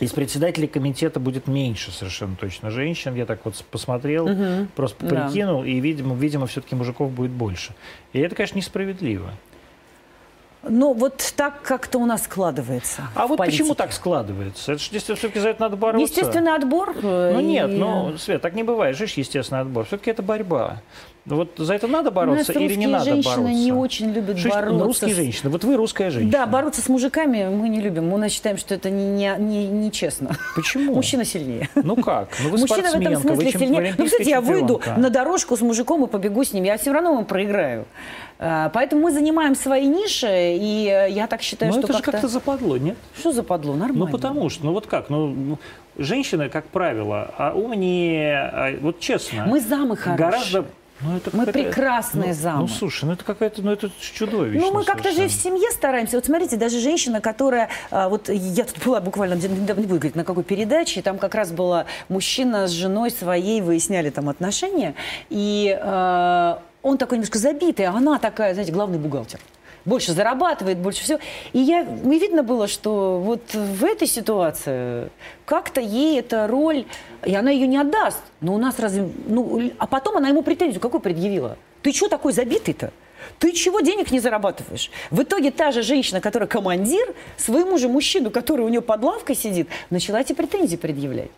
Из председателей комитета будет меньше совершенно точно женщин. Я так вот посмотрел, угу. просто прикинул, да. и, видимо, видимо все-таки мужиков будет больше. И это, конечно, несправедливо. Ну, вот так как-то у нас складывается. А вот политике. почему так складывается? Это же все-таки за это надо бороться. Естественный отбор. Э, ну и... нет, ну, Свет, так не бывает. Жизнь естественный отбор. Все-таки это борьба. Вот за это надо бороться или не надо бороться? женщины не очень любят бороться. Ну, русские женщины. Вот вы русская женщина. Да, бороться с мужиками мы не любим. Мы считаем, что это не, не, не честно. Почему? Мужчина сильнее. Ну как? Ну вы Мужчина в этом смысле сильнее. Ну, кстати, я выйду на дорожку с мужиком и побегу с ним. Я все равно ему проиграю. А, поэтому мы занимаем свои ниши, и э, я так считаю, Но что это же как-то западло, нет? Что западло? Нормально. Ну, потому что, ну вот как, ну, женщины, как правило, а умнее, а, вот честно. Мы замы хорошие. Гораздо ну, это мы прекрасные ну, замы. Ну, слушай, ну это какая-то, ну это чудовищно. Ну, мы как-то же в семье стараемся. Вот смотрите, даже женщина, которая, а, вот я тут была буквально, не буду говорить, на какой передаче, там как раз была мужчина с женой своей, выясняли там отношения, и э, он такой немножко забитый, а она такая, знаете, главный бухгалтер больше зарабатывает, больше всего. И я, мне видно было, что вот в этой ситуации как-то ей эта роль, и она ее не отдаст. Но у нас разве... Ну, а потом она ему претензию какую предъявила? Ты что такой забитый-то? Ты чего денег не зарабатываешь? В итоге та же женщина, которая командир, своему же мужчину, который у нее под лавкой сидит, начала эти претензии предъявлять.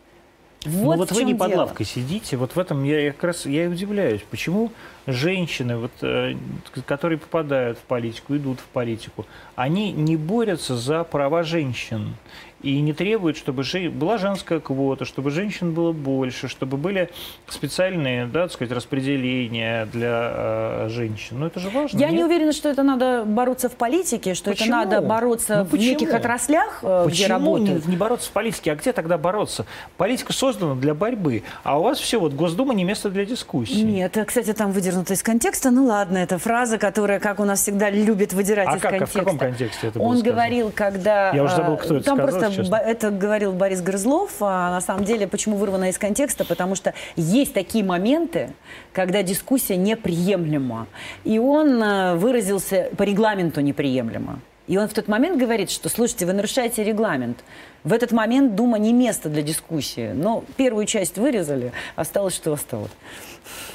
Вот, ну, вот вы не дело. под лавкой сидите, вот в этом я, я как раз я и удивляюсь, почему женщины, вот, э, которые попадают в политику, идут в политику, они не борются за права женщин и не требуют, чтобы была женская квота, чтобы женщин было больше, чтобы были специальные, да, так сказать, распределения для э, женщин. Ну, это же важно. Я нет? не уверена, что это надо бороться в политике, что почему? это надо бороться ну, в почему? неких отраслях, э, почему где работают. Не, не бороться в политике? А где тогда бороться? Политика создана для борьбы, а у вас все, вот Госдума не место для дискуссии. Нет, кстати, там выдернуто из контекста. Ну ладно, это фраза, которая, как у нас всегда любят выдирать а из как, контекста. А в каком контексте это было Он сказано? говорил, когда... Я уже забыл, кто это там сказал, просто честно. это говорил Борис Грызлов, а на самом деле почему вырвано из контекста, потому что есть такие моменты, когда дискуссия неприемлема. И он э, выразился по регламенту неприемлемо. И он в тот момент говорит, что, слушайте, вы нарушаете регламент. В этот момент Дума не место для дискуссии. Но первую часть вырезали, осталось, что осталось.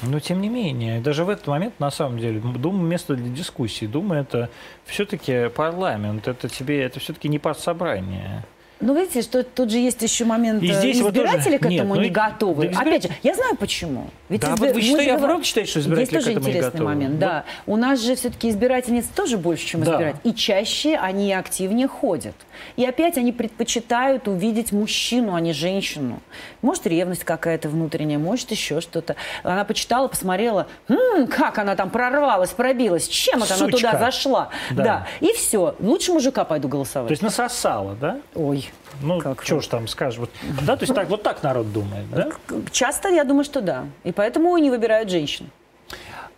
Но тем не менее, даже в этот момент, на самом деле, Дума место для дискуссии. Дума это все-таки парламент, это тебе, это все-таки не партсобрание. Ну, видите, что тут же есть еще момент, и здесь избиратели тоже... к этому Нет, не ну, готовы. Да, Опять же, я знаю почему. Ведь да, избир... вот вы считаете, я правда считаю, что избиратели Есть тоже интересный момент, вот. да. У нас же все-таки избирательниц тоже больше, чем да. избирателей. И чаще они активнее ходят. И опять они предпочитают увидеть мужчину, а не женщину. Может, ревность какая-то внутренняя, может, еще что-то. Она почитала, посмотрела, м-м, как она там прорвалась, пробилась, чем это она туда зашла. Да. да. И все. Лучше мужика пойду голосовать. То есть насосала, да? Ой. Ну, что ж там скажешь. Вот, да, то есть так, вот так народ думает, да? Часто я думаю, что да. И поэтому не выбирают женщин.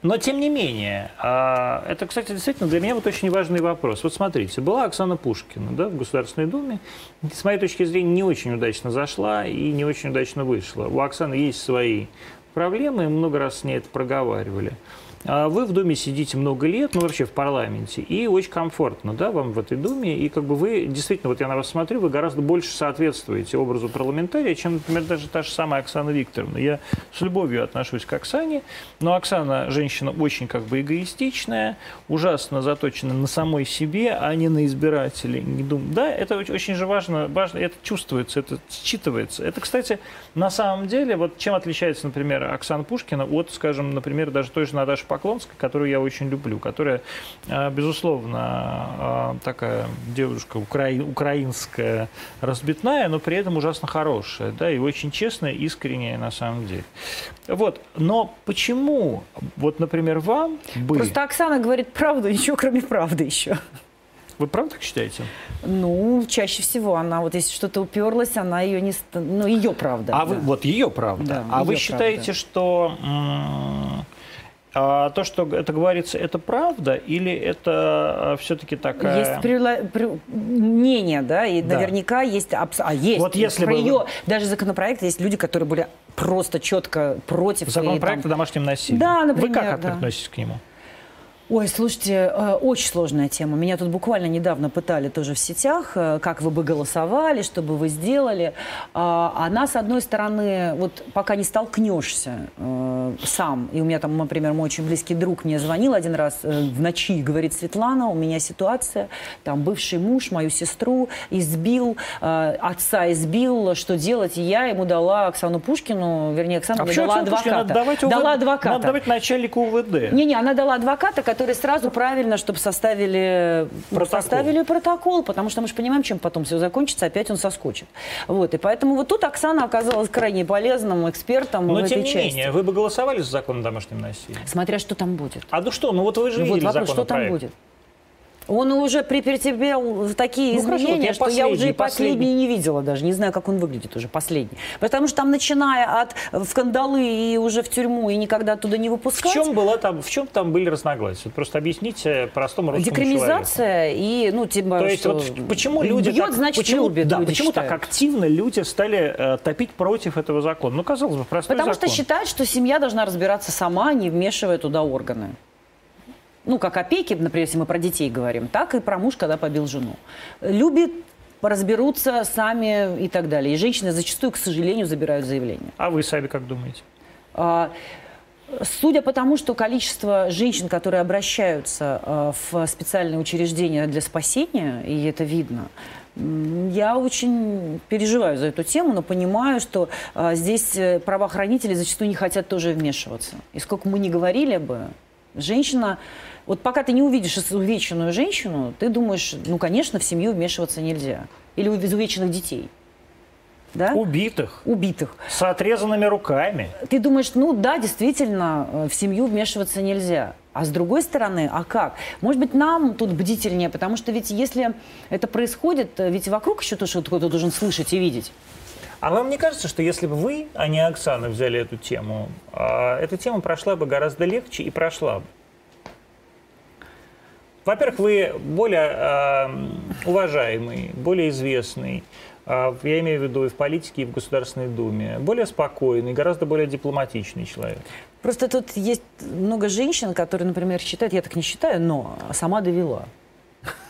Но тем не менее, а, это, кстати, действительно для меня вот очень важный вопрос. Вот смотрите, была Оксана Пушкина да, в Государственной Думе. С моей точки зрения, не очень удачно зашла и не очень удачно вышла. У Оксаны есть свои проблемы, много раз с ней это проговаривали. А вы в Думе сидите много лет, ну вообще в парламенте, и очень комфортно, да, вам в этой Думе, и как бы вы, действительно, вот я на вас смотрю, вы гораздо больше соответствуете образу парламентария, чем, например, даже та же самая Оксана Викторовна. Я с любовью отношусь к Оксане, но Оксана женщина очень как бы эгоистичная, ужасно заточена на самой себе, а не на избирателей. Не дум... Да, это очень же важно, важно, это чувствуется, это считывается. Это, кстати, на самом деле, вот чем отличается, например, Оксана Пушкина от, скажем, например, даже той же Наташи Поклонской, которую я очень люблю, которая, а, безусловно, а, такая девушка укра... украинская, разбитная, но при этом ужасно хорошая, да, и очень честная, искренняя на самом деле. Вот, но почему, вот, например, вам бы... Просто Оксана говорит правду, ничего кроме правды еще. Вы правда так считаете? Ну, чаще всего она, вот если что-то уперлась, она ее не... Ну, ее правда. А да. вы, вот ее правда. Да, а ее вы считаете, правда. что а то, что это говорится, это правда или это а, все-таки такая... Есть прила... при... мнение, да, и да. наверняка есть... Абс... А есть. Вот если Про бы... ее... Даже законопроект есть люди, которые были просто четко против. Законопроект там... о домашнем насилии. Да, например. Вы как да. относитесь к нему? Ой, слушайте, э, очень сложная тема. Меня тут буквально недавно пытали тоже в сетях, э, как вы бы голосовали, что бы вы сделали. А, она, с одной стороны, вот пока не столкнешься э, сам, и у меня там, например, мой очень близкий друг мне звонил один раз в ночи говорит, Светлана, у меня ситуация, там бывший муж мою сестру избил, отца избил, что делать? И я ему дала Оксану Пушкину, вернее, Оксану а дала адвоката. Надо дала адвоката. Надо давать начальнику УВД. Не-не, она дала адвоката, которые сразу правильно, чтобы составили протокол. составили протокол, потому что мы же понимаем, чем потом все закончится, опять он соскочит. Вот, и поэтому вот тут Оксана оказалась крайне полезным экспертом Но, в тем этой не части. менее, вы бы голосовали за закон о домашнем насилии? Смотря что там будет. А ну что, ну вот вы же ну, видели вот вопрос, что там будет? Он уже претерпел такие ну, изменения, хорошо, что я уже и последний, последний не видела даже. Не знаю, как он выглядит уже, последний. Потому что там, начиная от в кандалы и уже в тюрьму, и никогда оттуда не выпускать. В чем, было там, в чем там были разногласия? Вот просто объясните простому русскому Декриминизация человеку. и, ну, типа, То есть, вот почему люди Бьет, так, значит, почему, любят, да, люди почему считают. так активно люди стали э, топить против этого закона? Ну, казалось бы, простой Потому закон. что считают, что семья должна разбираться сама, не вмешивая туда органы ну, как опеки, например, если мы про детей говорим, так и про муж, когда побил жену. Любит разберутся сами и так далее. И женщины зачастую, к сожалению, забирают заявление. А вы сами как думаете? А, судя по тому, что количество женщин, которые обращаются а, в специальные учреждения для спасения, и это видно, я очень переживаю за эту тему, но понимаю, что а, здесь э, правоохранители зачастую не хотят тоже вмешиваться. И сколько мы не говорили бы, женщина вот пока ты не увидишь изувеченную женщину, ты думаешь, ну, конечно, в семью вмешиваться нельзя. Или изувеченных детей. Да? Убитых. Убитых. С отрезанными руками. Ты думаешь, ну да, действительно, э, в семью вмешиваться нельзя. А с другой стороны, а как? Может быть, нам тут бдительнее, потому что ведь если это происходит, э, ведь вокруг еще то, что кто-то должен слышать и видеть. А вам не кажется, что если бы вы, а не Оксана, взяли эту тему, а, эта тема прошла бы гораздо легче и прошла бы? Во-первых, вы более э, уважаемый, более известный, э, я имею в виду и в политике, и в Государственной Думе, более спокойный, гораздо более дипломатичный человек. Просто тут есть много женщин, которые, например, считают, я так не считаю, но сама довела.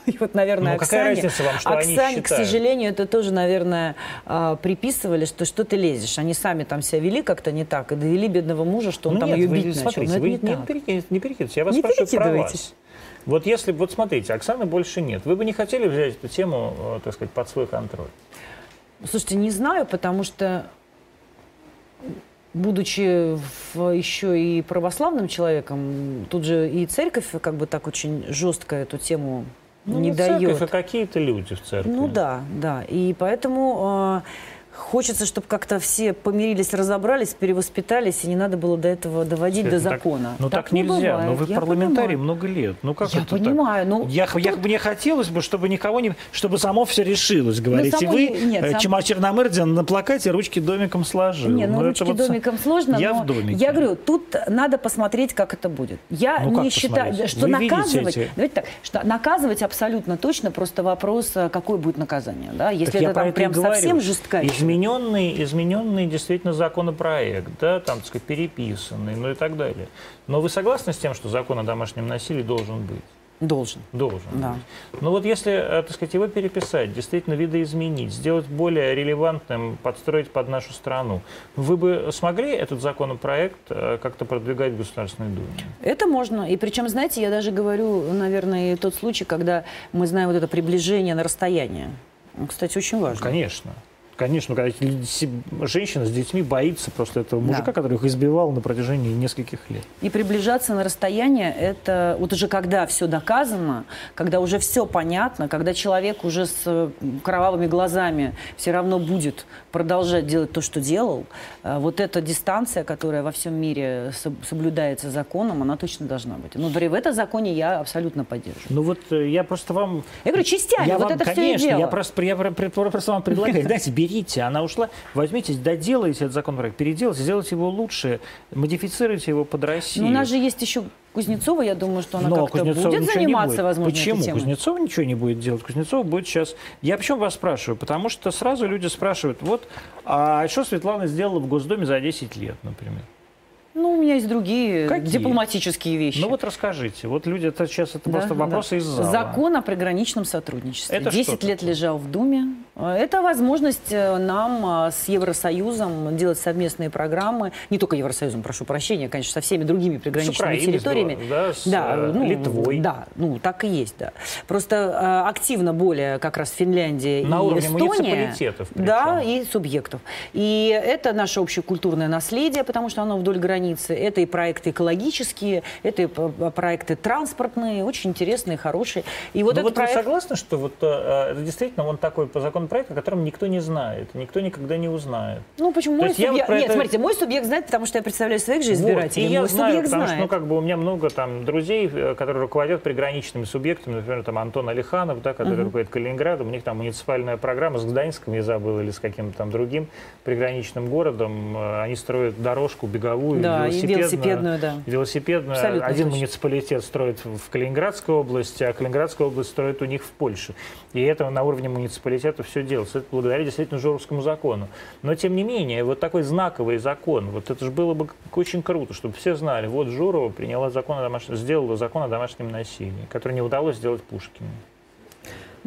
И вот, наверное, ну, какая Оксане, разница вам, что Оксане, они к сожалению, это тоже, наверное, а, приписывали, что что ты лезешь. Они сами там себя вели как-то не так, и довели бедного мужа, что он ну, там нет, ее бить начал. Смотрите, Но вы не, не, не перекидывайтесь. Я вас не спрашиваю про вас. Вот если, вот смотрите, Оксаны больше нет, вы бы не хотели взять эту тему, э, так сказать, под свой контроль? Слушайте, не знаю, потому что будучи в, еще и православным человеком, тут же и церковь как бы так очень жестко эту тему ну, не, не дает. Церковь, а какие-то люди в церкви. Ну да, да. И поэтому... Хочется, чтобы как-то все помирились, разобрались, перевоспитались, и не надо было до этого доводить Скажите, до закона. Ну так, так нельзя. Бывает. Но вы я парламентарий понимаю. много лет. Ну как я это понимаю. Так? Ну, я, тут... я, мне хотелось бы, чтобы никого не... Чтобы само все решилось, говорите. Ну, вы, нет, э, сам... Чема Черномырдин, на плакате ручки домиком сложил. Нет, ну, ну ручки вот... домиком сложно, я но в домике. я говорю, тут надо посмотреть, как это будет. Я ну, не считаю, посмотреть? что вы наказывать... Эти... Давайте так, что наказывать абсолютно точно, просто вопрос, э, какое будет наказание. Да? Если так это там прям совсем жестко. Измененный измененный действительно законопроект, да, там, так сказать, переписанный, ну и так далее. Но вы согласны с тем, что закон о домашнем насилии должен быть? Должен. Должен. Да. Ну вот если, э, так сказать, его переписать, действительно видоизменить, сделать более релевантным, подстроить под нашу страну, вы бы смогли этот законопроект э, как-то продвигать в Государственной Думе? Это можно. И причем, знаете, я даже говорю, наверное, тот случай, когда мы знаем вот это приближение на расстояние. Кстати, очень важно. Конечно. Конечно, когда женщина с детьми боится просто этого мужика, да. который их избивал на протяжении нескольких лет. И приближаться на расстояние, это вот уже когда все доказано, когда уже все понятно, когда человек уже с кровавыми глазами все равно будет продолжать делать то, что делал, э, вот эта дистанция, которая во всем мире соблюдается законом, она точно должна быть. Ну, в этом законе я абсолютно поддерживаю. Ну вот э, я просто вам... Я говорю, частями, я вот вам, это конечно, все и дело. Я просто, я просто вам предлагаю, знаете, берите, она ушла, возьмите, доделайте этот законопроект, переделайте, сделайте его лучше, модифицируйте его под Россию. Но у нас же есть еще Кузнецова, я думаю, что она как-то будет заниматься, будет. возможно, Почему? Кузнецова ничего не будет делать. Кузнецова будет сейчас... Я почему вас спрашиваю? Потому что сразу люди спрашивают, вот, а что Светлана сделала в Госдуме за 10 лет, например? Ну, у меня есть другие Какие? дипломатические вещи. Ну вот расскажите. Вот люди, это сейчас это да, просто вопросы да. из зала. Закон о приграничном сотрудничестве. Это 10 лет лежал в Думе. Это возможность э, нам э, с Евросоюзом делать совместные программы. Не только Евросоюзом, прошу прощения, конечно, со всеми другими приграничными с территориями. Да, с да, э, ну, Литвой. Да, ну так и есть, да. Просто активно более как раз Финляндия На и уровне Эстония. муниципалитетов. Причем. Да, и субъектов. И это наше общекультурное наследие, потому что оно вдоль границы. Это и проекты экологические, это и проекты транспортные, очень интересные, хорошие. И вот, ну вот проект... вы согласны, что вот это действительно он такой по законопроекту, о котором никто не знает, никто никогда не узнает? Ну почему? мой субъект... вот Нет, это... смотрите, мой субъект знает, потому что я представляю своих же избирателей. Вот, и я мой знаю, потому знает. что, ну, как бы у меня много там друзей, э, которые руководят приграничными субъектами, например, там Антон Алиханов, да, который uh-huh. руководит Калининградом, у них там муниципальная программа с Гданьском, я забыл, или с каким-то там другим приграничным городом. Э, они строят дорожку беговую, да, велосипедную. велосипедную, да. Велосипедную. Абсолютно Один точно. муниципалитет строит в Калининградской области, а Калининградская область строит у них в Польше. И это на уровне муниципалитета все делается. Это благодаря действительно Журовскому закону. Но, тем не менее, вот такой знаковый закон, вот это же было бы очень круто, чтобы все знали, вот Журова приняла закон о домашнем, сделала закон о домашнем насилии, который не удалось сделать Пушкину.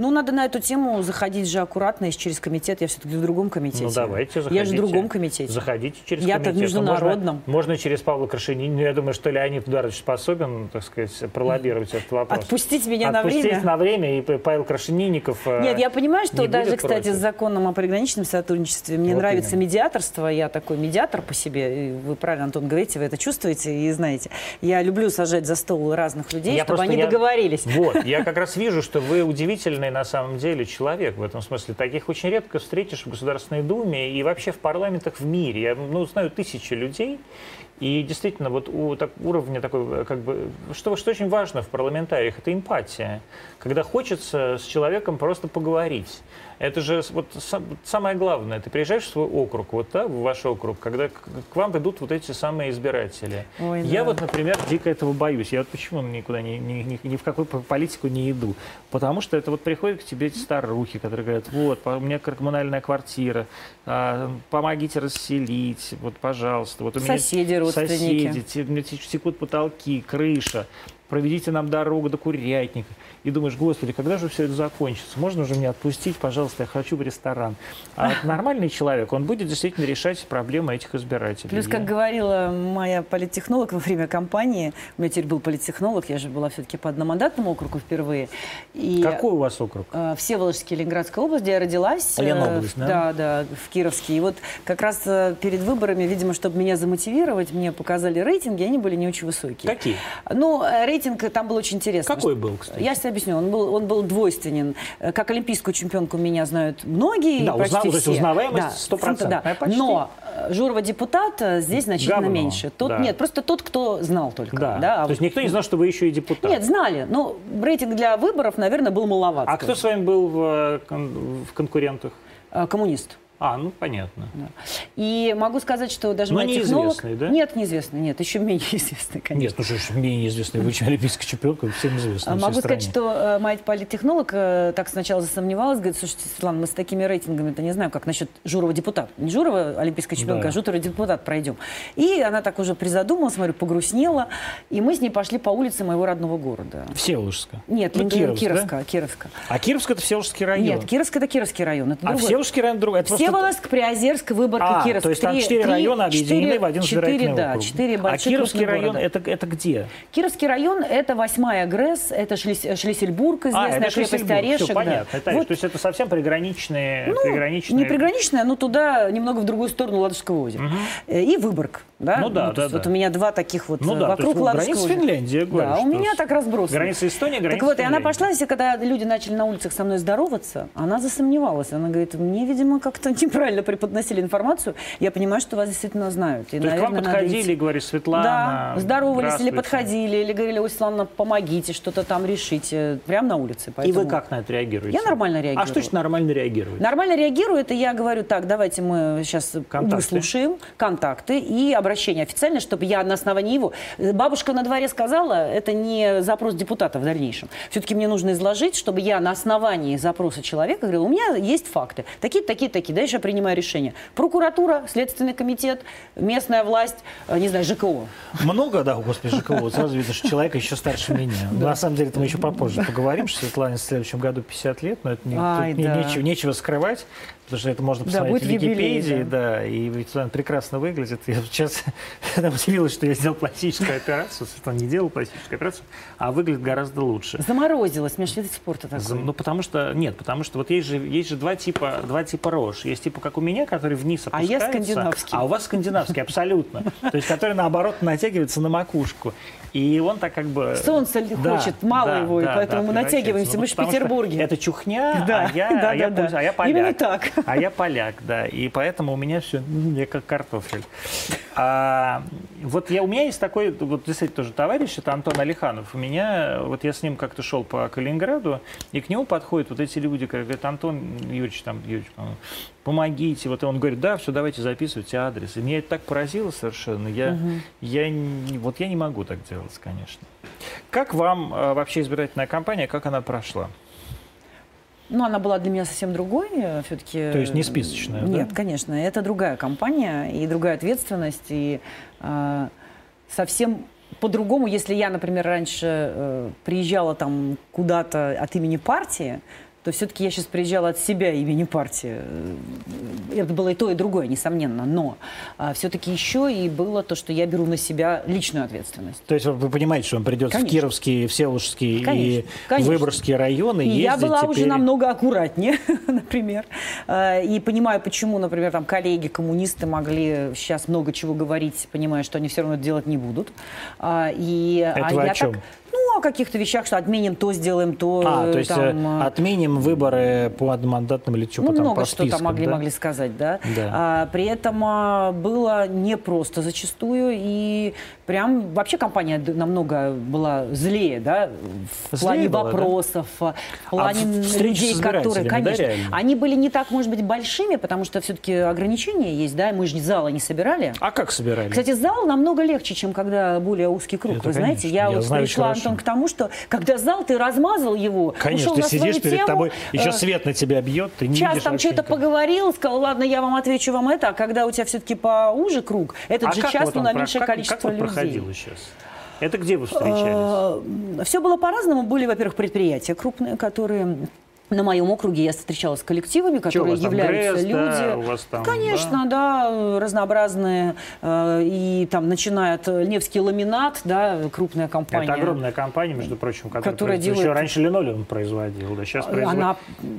Ну, надо на эту тему заходить же аккуратно, если через комитет. Я все-таки в другом комитете. Ну, давайте, заходите. Я же в другом комитете. Заходите через Я комитет. Я-то в международном. Можно, можно через Павла Крашенинина. Ну, я думаю, что Леонид Ударович способен, так сказать, пролоббировать этот вопрос. Отпустить меня Отпустить на время? на время, и Павел Крашенинников э, Нет, я понимаю, что даже, кстати, против. с законом о приграничном сотрудничестве мне вот нравится именно. медиаторство. Я такой медиатор по себе. И вы правильно, Антон, говорите, вы это чувствуете и знаете. Я люблю сажать за стол разных людей, я чтобы они я... договорились. Вот, я как раз вижу, что вы удивительный на самом деле человек в этом смысле. Таких очень редко встретишь в Государственной Думе и вообще в парламентах в мире. Я ну, знаю тысячи людей, и действительно, вот у так, уровня такой, как бы, что, что очень важно в парламентариях, это эмпатия. Когда хочется с человеком просто поговорить. Это же вот самое главное. Ты приезжаешь в свой округ, вот да, в ваш округ, когда к, вам идут вот эти самые избиратели. Ой, я да. вот, например, дико этого боюсь. Я вот почему никуда ни, ни, ни, ни в какую политику не иду? Потому что это вот приходят к тебе эти старухи, которые говорят, вот, у меня коммунальная квартира, а, помогите расселить, вот, пожалуйста. Вот у соседи, меня соседи, текут потолки, крыша. Проведите нам дорогу до Курятника. И думаешь, господи, когда же все это закончится? Можно же меня отпустить, пожалуйста, я хочу в ресторан. А нормальный человек, он будет действительно решать проблемы этих избирателей. Плюс, как говорила моя политтехнолог во время кампании, у меня теперь был политтехнолог, я же была все-таки по одномандатному округу впервые. И, Какой у вас округ? Э, Всеволожский, Ленинградская область, где я родилась. Ленобласть, э, да? Да, да, в Кировске. И вот как раз э, перед выборами, видимо, чтобы меня замотивировать, мне показали рейтинги, они были не очень высокие. Какие? Ну, э, рейтинг там был очень интересный. Какой был, кстати? Я себе объясню. Он был, он был двойственен. Э, как олимпийскую чемпионку меня знают многие, да, узнав, все. То есть узнаваемость да, 100%. Да. Но Журова депутат здесь значительно Говно. меньше. Тот, да. Нет, просто тот, кто знал только. Да. да. То есть никто не знал, что вы еще и депутат? Нет, знали. Но рейтинг для выборов, наверное, был маловат. А кто с вами был в, в конкурентах? Коммунист. А, ну понятно. Да. И могу сказать, что даже Но мой технолог... да? Нет, неизвестный, нет, еще менее известный, конечно. Нет, ну что ж, менее известный, вы олимпийская чемпионка, всем известно. Могу сказать, что моя политтехнолог э, так сначала засомневалась, говорит, слушайте, Светлана, мы с такими рейтингами-то не знаем, как насчет Журова депутат. Не Журова олимпийская чемпионка, да. а Журова депутат пройдем. И она так уже призадумалась, смотрю, погрустнела, и мы с ней пошли по улице моего родного города. Всеволожска? Нет, ну, Кировск, Кировска, да? Кировска. А Кировск это Всеволожский район? Нет, Кировск это Кировский район. Это а другой. Всеволожский район другой? Всеволожск, Приозерск, Озерск, Выборг а, Кировск. то есть там четыре района объединены 4, в один 4, избирательный да, округ. четыре А больших Кировский район это, это где? Кировский район это восьмая ГРЭС, это Шлис, Шлиссельбург, известная а, это крепость Орешек. Все, понятно. Да. Это, вот. То есть это совсем приграничные... Ну, приграничные... не приграничная, но туда немного в другую сторону Ладожского озера. Угу. И Выборг. Да? Ну да, ну, да, да. Вот у меня два таких вот ну, да, вокруг есть, Ладожского граница Финляндии, говорю, Да, у меня так разбросано. Граница Эстонии, граница Так вот, и она пошла, если когда люди начали на улицах со мной здороваться, она засомневалась. Она говорит, мне, видимо, как-то неправильно преподносили информацию. Я понимаю, что вас действительно знают. И, То есть наверное, к вам подходили и говорили, Светлана, Да, здоровались или подходили, или говорили, ой, Светлана, помогите, что-то там решите. Прямо на улице. Поэтому... И вы как на это реагируете? Я нормально реагирую. А что значит нормально реагировать? Нормально реагирую, это я говорю, так, давайте мы сейчас контакты. выслушаем контакты и обращение официально, чтобы я на основании его... Бабушка на дворе сказала, это не запрос депутата в дальнейшем. Все-таки мне нужно изложить, чтобы я на основании запроса человека говорила, у меня есть факты. Такие, такие, такие. Дальше я принимаю решение. Прокуратура, Следственный комитет, местная власть, э, не знаю, ЖКО. Много, да, господи, ЖКО. Сразу видно, что человек еще старше меня. На самом деле, это мы еще попозже поговорим, что Светлане в следующем году 50 лет, но это не, Ай, да. нечего, нечего скрывать. Потому что это можно посмотреть да, в Википедии, юбилей, да. да, и Светлана прекрасно выглядит. Я сейчас удивилась, что я сделал пластическую операцию. Светлана не делал пластическую операцию, а выглядит гораздо лучше. Заморозилась, меж вид спорта такой. Ну, потому что, нет, потому что вот есть же, есть же два типа, два типа рож. Есть типа, как у меня, который вниз опускается. А я скандинавский. А у вас скандинавский, абсолютно. То есть, который, наоборот, натягивается на макушку. И он так как бы... Солнце да, хочет, мало да, его, да, и поэтому да, мы натягиваемся. Ну, мы же в Петербурге. Это чухня, да, а, я, да, а, я, да, а я поляк. Именно так. А я поляк, да. И поэтому у меня все, я как картофель. А, вот я, у меня есть такой, вот действительно тоже товарищ, это Антон Алиханов. У меня, вот я с ним как-то шел по Калининграду, и к нему подходят вот эти люди, которые говорят, Антон Юрьевич, там, Юрьевич, помогите. Вот он говорит, да, все, давайте записывайте адрес. И меня это так поразило совершенно. Я, угу. я, вот я не могу так делать, конечно. Как вам э, вообще избирательная кампания, как она прошла? Ну, она была для меня совсем другой, все-таки. То есть не списочная, Нет, да? конечно, это другая компания и другая ответственность, и э, совсем по-другому, если я, например, раньше э, приезжала там куда-то от имени партии, то все-таки я сейчас приезжала от себя имени партии. Это было и то, и другое, несомненно. Но а, все-таки еще и было то, что я беру на себя личную ответственность. То есть вы понимаете, что он придется Конечно. в Кировские, Всеволожские Конечно. и Конечно. Выборгские районы ездить я была теперь... уже намного аккуратнее, например. И понимаю, почему, например, там коллеги-коммунисты могли сейчас много чего говорить, понимая, что они все равно это делать не будут. И, это а вы я о чем? Так, ну, о каких-то вещах, что отменим то, сделаем то. А, то есть там, отменим выборы по одномандатным или что ну, там, много что там могли, да? могли сказать, да. Да. А, при этом а, было непросто зачастую, и прям вообще компания намного была злее, да, в Злее плане была, вопросов, да? в плане а людей, которые, конечно, да, они были не так, может быть, большими, потому что все-таки ограничения есть, да, мы же зала не собирали. А как собирали? Кстати, зал намного легче, чем когда более узкий круг, Это вы знаете. конечно. Я, Я вот знаю пришла. Антон, к тому, что когда зал, ты размазал его, Конечно, ушел ты на сидишь перед тему, тобой, еще э, свет на тебя бьет, ты не Час там что-то поговорил, сказал, ладно, я вам отвечу вам это, а когда у тебя все-таки поуже круг, этот А же час, вот он на меньшее как- количество как людей. Проходило сейчас? Это где вы встречались? Э, Все было по-разному. Были, во-первых, предприятия крупные, которые на моем округе я встречалась с коллективами, которые Что, являются ГРЭС, люди. Да, у вас там, Конечно, да, да разнообразные. Э, и там начиная от Невский ламинат, да, крупная компания. Это огромная компания, между прочим, которая, которая делает... еще раньше линолеум производила, да, сейчас производит. Она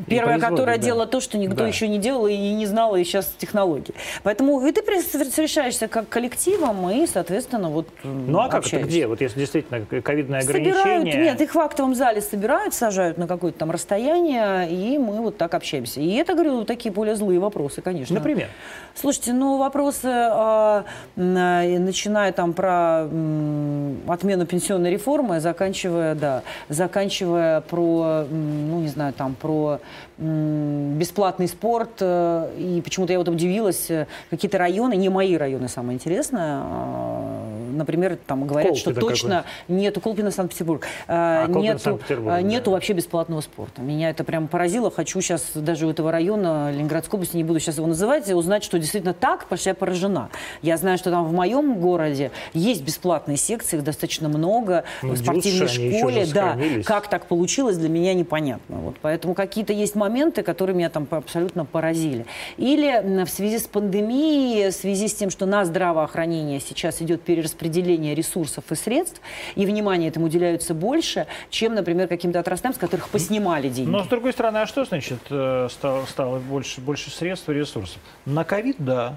первая, которая да. делала то, что никто да. еще не делал и не знала, и сейчас технологии. Поэтому и ты встречаешься как коллективом, и, соответственно, вот Ну а как это где? Вот если действительно ковидное ограничение... Собирают, нет, их в актовом зале собирают, сажают на какое-то там расстояние, и мы вот так общаемся. И это, говорю, такие более злые вопросы, конечно. Например? Слушайте, ну, вопросы, э, начиная там про э, отмену пенсионной реформы, заканчивая, да, заканчивая про, ну, не знаю, там, про бесплатный спорт. Э, и почему-то я вот удивилась, э, какие-то районы, не мои районы, самое интересное, а, например, там говорят, Колпино что точно нету Колпина Санкт-Петербург, а, нету, нету да. вообще бесплатного спорта. Меня это прям поразило. Хочу сейчас даже у этого района Ленинградской области, не буду сейчас его называть, узнать, что действительно так, потому что я поражена. Я знаю, что там в моем городе есть бесплатные секции, их достаточно много, ну, в спортивной школе. Да, как так получилось, для меня непонятно. Вот, поэтому какие-то есть моменты, которые меня там абсолютно поразили. Или в связи с пандемией, в связи с тем, что на здравоохранение сейчас идет перераспределение ресурсов и средств, и внимание этому уделяется больше, чем, например, каким-то отраслям, с которых поснимали деньги. Но, с другой стороны, а что значит э, стало, стало больше, больше средств и ресурсов? На ковид, да.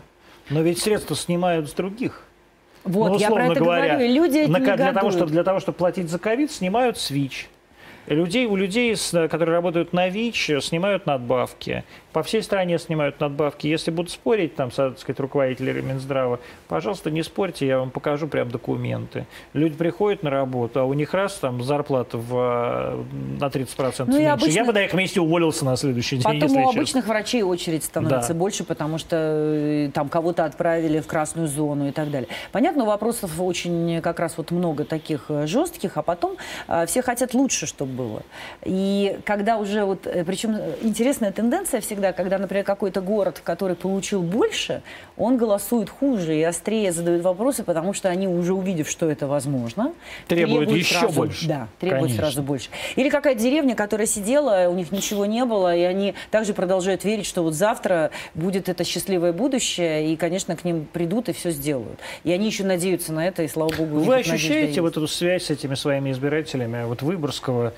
Но ведь средства снимают с других. Вот, ну, я про это говоря, говорю. Люди на, для, того, чтобы, для того, чтобы платить за ковид, снимают свич. Людей, у людей, которые работают на ВИЧ, снимают надбавки. По всей стране снимают надбавки. Если будут спорить, там, так сказать, руководители Минздрава, пожалуйста, не спорьте, я вам покажу прям документы. Люди приходят на работу, а у них раз там зарплата в, на 30% ну, меньше. Обычно... Я бы на их месте уволился на следующий день, Потом у обычных честно. врачей очередь становится да. больше, потому что э, там кого-то отправили в красную зону и так далее. Понятно, вопросов очень как раз вот много таких э, жестких, а потом э, все хотят лучше, чтобы было. И когда уже вот, э, причем интересная тенденция всегда, когда, например, какой-то город, который получил больше, он голосует хуже и острее задает вопросы, потому что они уже увидев, что это возможно, требуют, требуют еще сразу, больше. Да, требуют Конечно. сразу больше. Или какая-то деревня, которая сидела, у них ничего не было, и они также продолжают верить, что вот завтра будет это счастливое будущее, и, конечно, к ним придут и все сделают. И они еще надеются на это, и слава богу. Вы ощущаете вот эту связь с этими своими избирателями, вот Выборгского,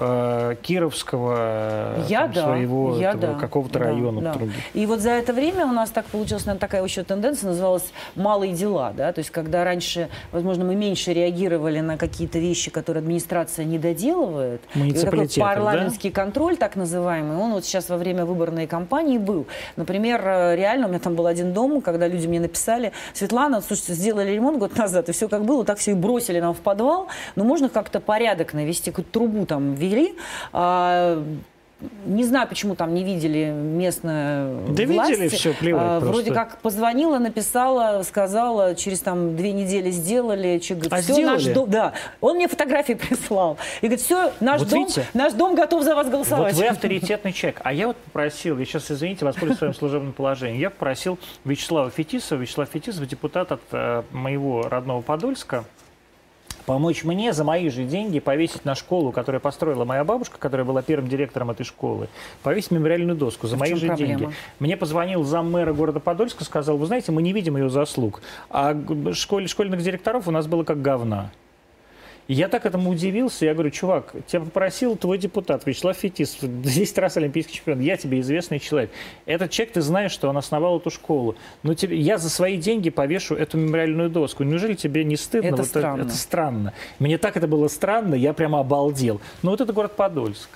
э, Кировского, я, там, да, своего я, да, какого-то да, района. Да. И вот за это время у нас так получилась наверное, такая еще тенденция, называлась «малые дела». Да? То есть когда раньше, возможно, мы меньше реагировали на какие-то вещи, которые администрация не доделывает. Такой парламентский да? контроль, так называемый, он вот сейчас во время выборной кампании был. Например, э, реально у меня там был один дом, когда люди мне написали, Светлана, слушайте, сделали ремонт год назад, и все как было, так все и бросили нам в подвал, но можно как-то порядок навести, какую-то трубу там ввели, а, не знаю, почему там не видели местная да власть. видели все, плевать а, Вроде как позвонила, написала, сказала, через там две недели сделали. Человек говорит, а все, наш дом, да. Он мне фотографии прислал. И говорит, все, наш, вот дом, видите? наш дом готов за вас голосовать. Вот вы авторитетный человек. А я вот попросил, я сейчас, извините, воспользуюсь своим служебным положением, я попросил Вячеслава Фетисова, Вячеслав Фетисов, депутат от э, моего родного Подольска, помочь мне за мои же деньги повесить на школу, которую построила моя бабушка, которая была первым директором этой школы, повесить мемориальную доску за а мои же проблема? деньги. Мне позвонил зам мэра города Подольска, сказал, вы знаете, мы не видим ее заслуг, а школе, школьных директоров у нас было как говна. И я так этому удивился. Я говорю, чувак, тебя попросил твой депутат Вячеслав Фетис, 10 раз олимпийский чемпион. Я тебе известный человек. Этот человек, ты знаешь, что он основал эту школу. Но тебе, я за свои деньги повешу эту мемориальную доску. Неужели тебе не стыдно? Это вот странно. Это, это странно. Мне так это было странно, я прямо обалдел. Но вот это город Подольск.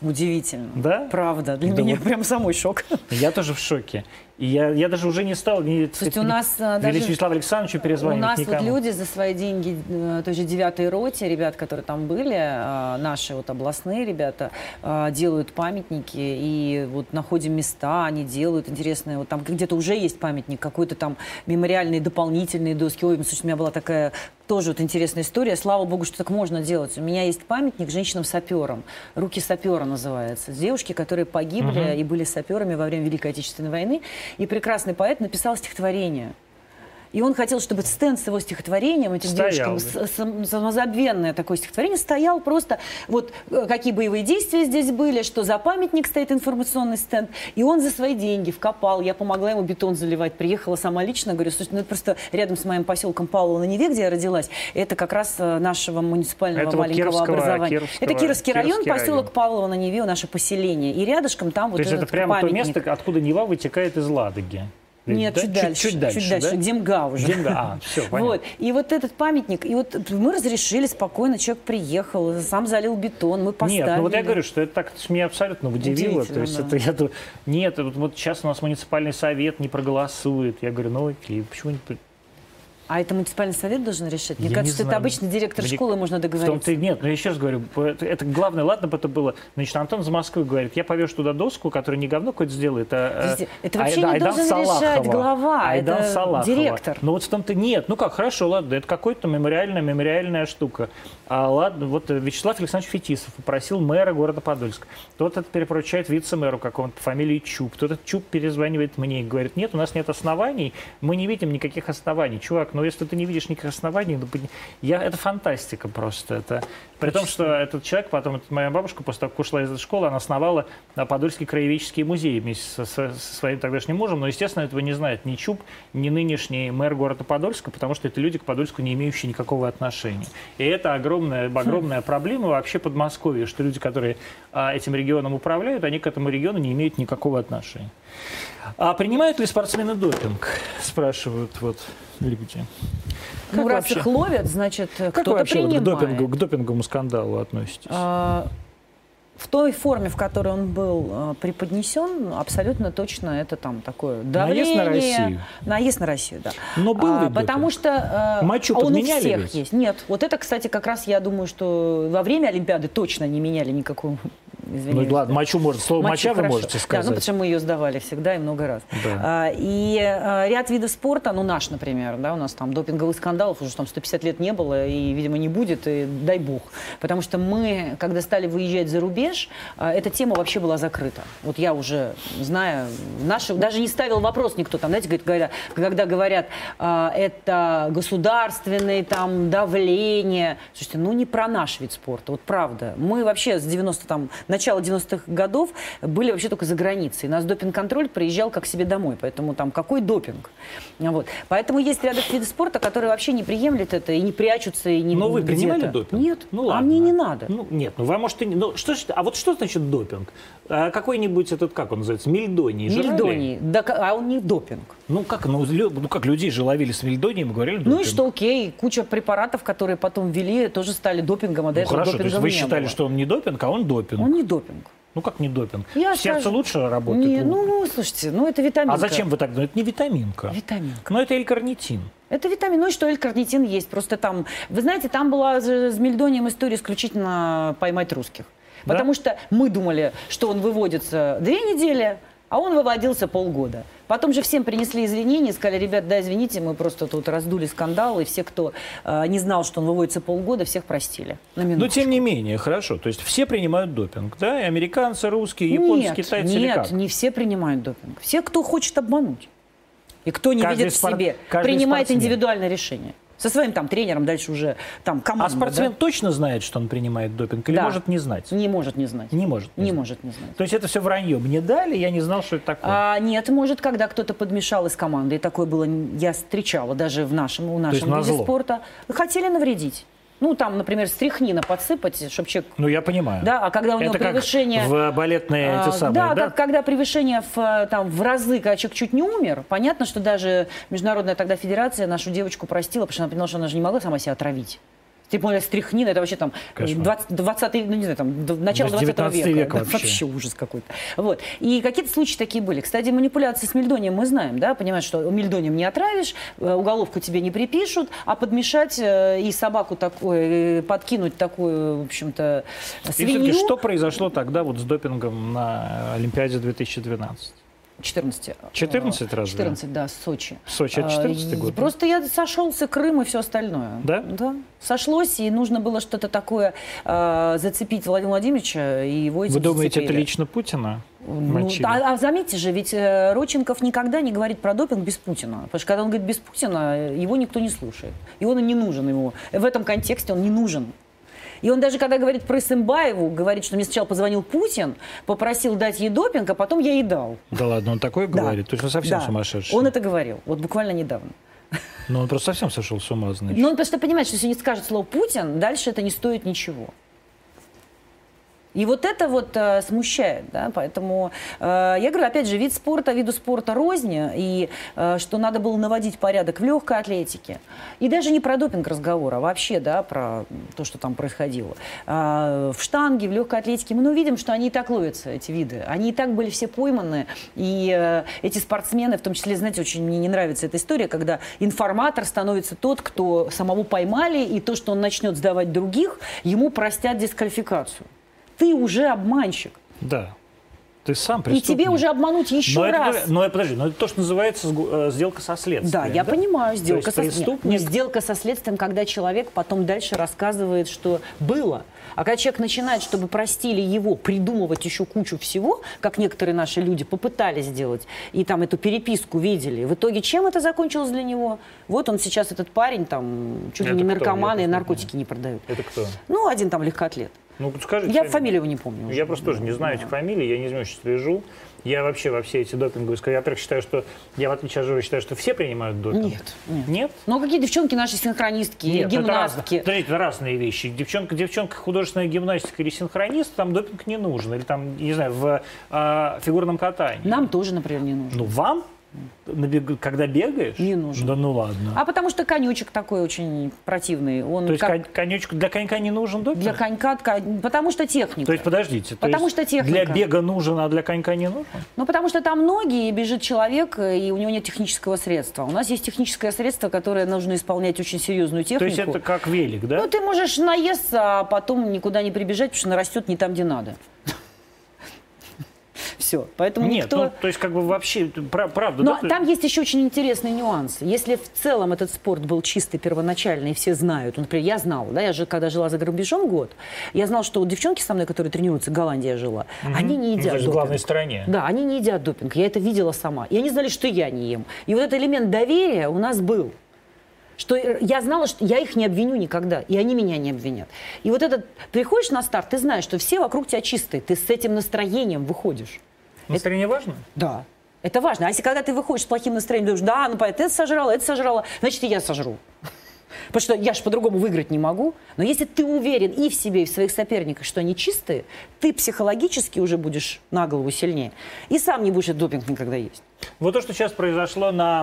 Удивительно. Да? Правда. Для да меня вот. прям самой шок. Я тоже в шоке. И я, я даже уже не стал не, сказать, у нас не, даже Вячеславу Александровичу перезвонить У нас никому. вот люди за свои деньги, э, той же девятой роте, ребят, которые там были, э, наши вот областные ребята, э, делают памятники и вот находим места, они делают интересные, вот там где-то уже есть памятник, какой-то там мемориальные дополнительные доски. Ой, слушай, у меня была такая тоже вот интересная история. Слава богу, что так можно делать. У меня есть памятник женщинам-саперам. «Руки сапера» называется. Девушки, которые погибли угу. и были саперами во время Великой Отечественной войны. И прекрасный поэт написал стихотворение. И он хотел, чтобы стенд с его стихотворением, этим стоял, девушкам, да. самозабвенное такое стихотворение, стоял просто, вот э, какие боевые действия здесь были, что за памятник стоит информационный стенд, и он за свои деньги вкопал, я помогла ему бетон заливать, приехала сама лично, говорю, слушай, ну это просто рядом с моим поселком Павлова на Неве, где я родилась, это как раз э, нашего муниципального это маленького вот образования. Кировского, это Кировский, Кировский район, поселок Павлова на Неве, наше поселение, и рядышком там то вот есть это прямо памятник. то место, откуда Нева вытекает из Ладоги? Нет, да? чуть, дальше, чуть, чуть дальше. Чуть дальше, да? где МГА уже. Где МГА, а, все, понятно. Вот. И вот этот памятник, и вот мы разрешили спокойно, человек приехал, сам залил бетон, мы поставили. Нет, ну вот я говорю, что это так меня абсолютно удивило. То есть да. это я нет, вот, вот сейчас у нас муниципальный совет не проголосует. Я говорю, ну окей, почему не а это муниципальный совет должен решать? Мне я кажется, что это обычно директор Мне... школы можно договориться. В нет, но я еще раз говорю, это, главное, ладно бы это было. Значит, Антон из Москвы говорит, я повешу туда доску, которая не говно какое-то сделает, а... Э, это вообще Айда, не Айдан должен Салахова. решать глава, Айдан это Салахова. директор. Ну вот в том-то нет. Ну как, хорошо, ладно, это какой-то мемориальная, мемориальная штука. А ладно, вот Вячеслав Александрович Фетисов попросил мэра города Подольска. Тот это перепоручает вице-мэру какому-то по фамилии Чуб. Тот этот Чуб перезванивает мне и говорит, нет, у нас нет оснований, мы не видим никаких оснований. Чувак, ну если ты не видишь никаких оснований, ну, я, это фантастика просто. Это, при том, что этот человек, потом, это моя бабушка, после того, как ушла из школы, она основала Подольский краеведческий музей вместе со, со, со своим тогдашним мужем, но, естественно, этого не знает ни Чуб, ни нынешний мэр города Подольска, потому что это люди к Подольску не имеющие никакого отношения. И это огромная, огромная проблема вообще Подмосковья, что люди, которые а, этим регионом управляют, они к этому региону не имеют никакого отношения. А принимают ли спортсмены допинг? Спрашивают вот люди. Как ну, раз их ловят, значит, кто-то вообще принимает. Вот к, допингу, к допинговому скандалу относитесь? А, в той форме, в которой он был э, преподнесен, абсолютно точно это там такое давление. Наезд на Россию. Наезд на Россию, да. Но был а, Потому что э, Мочу он у всех ведь? есть. Нет, вот это, кстати, как раз я думаю, что во время Олимпиады точно не меняли никакого Извиняюсь. Ну ладно, мочу может, слово моча хорошо. вы можете сказать. Да, ну что мы ее сдавали всегда и много раз. Да. А, и а, ряд видов спорта, ну наш, например, да, у нас там допинговых скандалов уже там 150 лет не было и, видимо, не будет, и дай бог. Потому что мы, когда стали выезжать за рубеж, а, эта тема вообще была закрыта. Вот я уже знаю, наши, даже не ставил вопрос никто там, знаете, говорят, когда говорят, а, это государственное там давление. Слушайте, ну не про наш вид спорта, вот правда. Мы вообще с 90 там, начала 90-х годов были вообще только за границей. Нас допинг-контроль приезжал как себе домой, поэтому там какой допинг? Вот. Поэтому есть ряд видов спорта, которые вообще не приемлят это и не прячутся, и не Но вы принимали допинг? Нет, ну, ладно. а мне не надо. Ну, нет, ну вам может и... Ну, что, а вот что значит допинг? А какой-нибудь этот, как он называется, мельдоний? Мельдоний, да, а он не допинг. Ну как, ну, ну как людей же ловили с мельдонием и говорили допинг. Ну и что, окей, куча препаратов, которые потом ввели, тоже стали допингом, а до ну, этого хорошо, то есть вы считали, было. что он не допинг, а он допинг? Он не допинг. Ну как не допинг? Я Сердце скажу... лучше работает? Не, ну, ну, слушайте, ну это витаминка. А зачем вы так думаете? Это не витаминка. Витаминка. Но это L-карнитин. Это витамин. Ну и что L-карнитин есть. Просто там, вы знаете, там была с мельдонием история исключительно поймать русских. Да? Потому что мы думали, что он выводится две недели, а он выводился полгода. Потом же всем принесли извинения, сказали, ребят, да, извините, мы просто тут раздули скандал, и все, кто э, не знал, что он выводится полгода, всех простили. Но тем не менее, хорошо, то есть все принимают допинг, да, и американцы, русские, японцы, нет, китайцы Нет, как? не все принимают допинг. Все, кто хочет обмануть. И кто не каждый видит в себе, принимает спортсмен. индивидуальное решение. Со своим там тренером дальше уже там команда. А спортсмен да? точно знает, что он принимает допинг или да. может не знать? Не может не знать. Не может не, не может не знать. То есть это все вранье. Мне дали, я не знал, что это такое. А, нет, может, когда кто-то подмешал из команды, и такое было, я встречала даже в нашем, у нашем виде спорта. Хотели навредить. Ну, там, например, стряхнина подсыпать, чтобы человек... Ну, я понимаю. Да, а когда у него Это превышение... Как в балетные а, эти самые, да? Да, как, когда превышение в, там, в разы, когда человек чуть не умер, понятно, что даже Международная тогда федерация нашу девочку простила, потому что она поняла, что она же не могла сама себя отравить. Тем более стряхнина, это вообще там 20, 20 ну не знаю, там, начало 20 века. века вообще. вообще ужас какой-то. Вот. И какие-то случаи такие были. Кстати, манипуляции с мельдонием мы знаем, да, понимаешь, что мельдонием не отравишь, э, уголовку тебе не припишут, а подмешать э, и собаку такую, э, подкинуть такую, в общем-то, свинью. И все-таки что произошло тогда вот с допингом на Олимпиаде 2012? 14. 14 раз? 14, да, Сочи. Сочи, это 14 а, год? Просто я сошелся Крым и все остальное. Да? Да. Сошлось, и нужно было что-то такое э, зацепить Владимира Владимировича, и его этим Вы думаете, зацепили. это лично Путина? Ну, а, а заметьте же, ведь э, Роченков никогда не говорит про допинг без Путина. Потому что когда он говорит без Путина, его никто не слушает. И он не нужен ему. В этом контексте он не нужен. И он даже, когда говорит про Сымбаеву, говорит, что мне сначала позвонил Путин, попросил дать ей допинг, а потом я ей дал. Да ладно, он такое да. говорит? То есть он совсем да. сумасшедший? Он это говорил, вот буквально недавно. Ну, он просто совсем сошел с ума, значит. Ну, он просто понимает, что если не скажет слово «Путин», дальше это не стоит ничего. И вот это вот э, смущает, да, поэтому э, я говорю, опять же, вид спорта, виду спорта розни, и э, что надо было наводить порядок в легкой атлетике. И даже не про допинг разговора, а вообще, да, про то, что там происходило. Э, в штанге, в легкой атлетике мы ну, видим, что они и так ловятся, эти виды. Они и так были все пойманы, и э, эти спортсмены, в том числе, знаете, очень мне не нравится эта история, когда информатор становится тот, кто самого поймали, и то, что он начнет сдавать других, ему простят дисквалификацию ты уже обманщик. Да. Ты сам преступник. И тебе уже обмануть еще но раз. Это, но подожди, но это то, что называется э, сделка со следствием. Да, я да? понимаю, сделка со следствием. Сделка со следствием, когда человек потом дальше рассказывает, что было. А когда человек начинает, чтобы простили его, придумывать еще кучу всего, как некоторые наши люди попытались сделать, и там эту переписку видели, в итоге чем это закончилось для него? Вот он сейчас, этот парень, там, чуть ли не наркоман, и наркотики не продает. Это кто? Ну, один там легкоатлет. Ну, скажите. Я фамилию его не помню. Я просто тоже не знаю этих фамилий, я не знаю, что слежу. Я вообще во все эти допинговые... Я, во-первых, считаю, что... Я, в отличие от Жоры, считаю, что все принимают допинг. Нет. Нет? нет? Ну, какие девчонки наши синхронистки, нет, гимнастки? Это, раз, это разные вещи. Девчонка, девчонка художественная гимнастика или синхронист, там допинг не нужен. Или там, не знаю, в э, фигурном катании. Нам тоже, например, не нужен. Ну, вам? Когда бегаешь? Не нужен. Да ну ладно. А потому что конючек такой очень противный. Он то есть как... конючек для конька не нужен допинг? Для конька, потому что техника. То есть подождите. Потому есть что техника. Для бега нужен, а для конька не нужен? Ну потому что там ноги, и бежит человек, и у него нет технического средства. У нас есть техническое средство, которое нужно исполнять очень серьезную технику. То есть это как велик, да? Ну ты можешь наесться, а потом никуда не прибежать, потому что нарастет не там, где надо. Все. Поэтому Нет, никто... ну, то есть как бы вообще, правда. Но да? там есть еще очень интересный нюанс. Если в целом этот спорт был чистый первоначальный, и все знают, например, я знала, да, я же когда жила за рубежом год, я знала, что девчонки со мной, которые тренируются, в Голландии я жила, угу. они не едят ну, допинг. в главной стране. Да, они не едят допинг. Я это видела сама. И они знали, что я не ем. И вот этот элемент доверия у нас был что я знала, что я их не обвиню никогда, и они меня не обвинят. И вот этот, приходишь на старт, ты знаешь, что все вокруг тебя чистые, ты с этим настроением выходишь. Настроение это, важно? Да. Это важно. А если когда ты выходишь с плохим настроением, думаешь, да, ну это сожрала, это сожрала, значит и я сожру. Потому что я же по-другому выиграть не могу. Но если ты уверен и в себе, и в своих соперниках, что они чистые, ты психологически уже будешь на голову сильнее. И сам не будешь этот допинг никогда есть. Вот то, что сейчас произошло на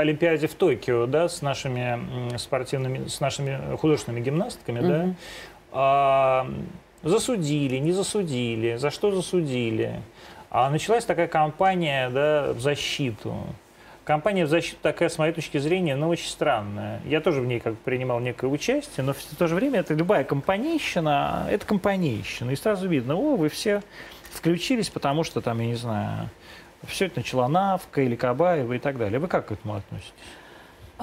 Олимпиаде в Токио, да, с нашими спортивными, с нашими художественными гимнастками, угу. да, а, засудили, не засудили, за что засудили. А началась такая кампания да, в защиту. Компания в защиту такая, с моей точки зрения, ну, очень странная. Я тоже в ней как принимал некое участие, но в то же время это любая компанейщина, это компанейщина. И сразу видно, о, вы все включились, потому что там, я не знаю, все это начала Навка или Кабаева и так далее. Вы как к этому относитесь?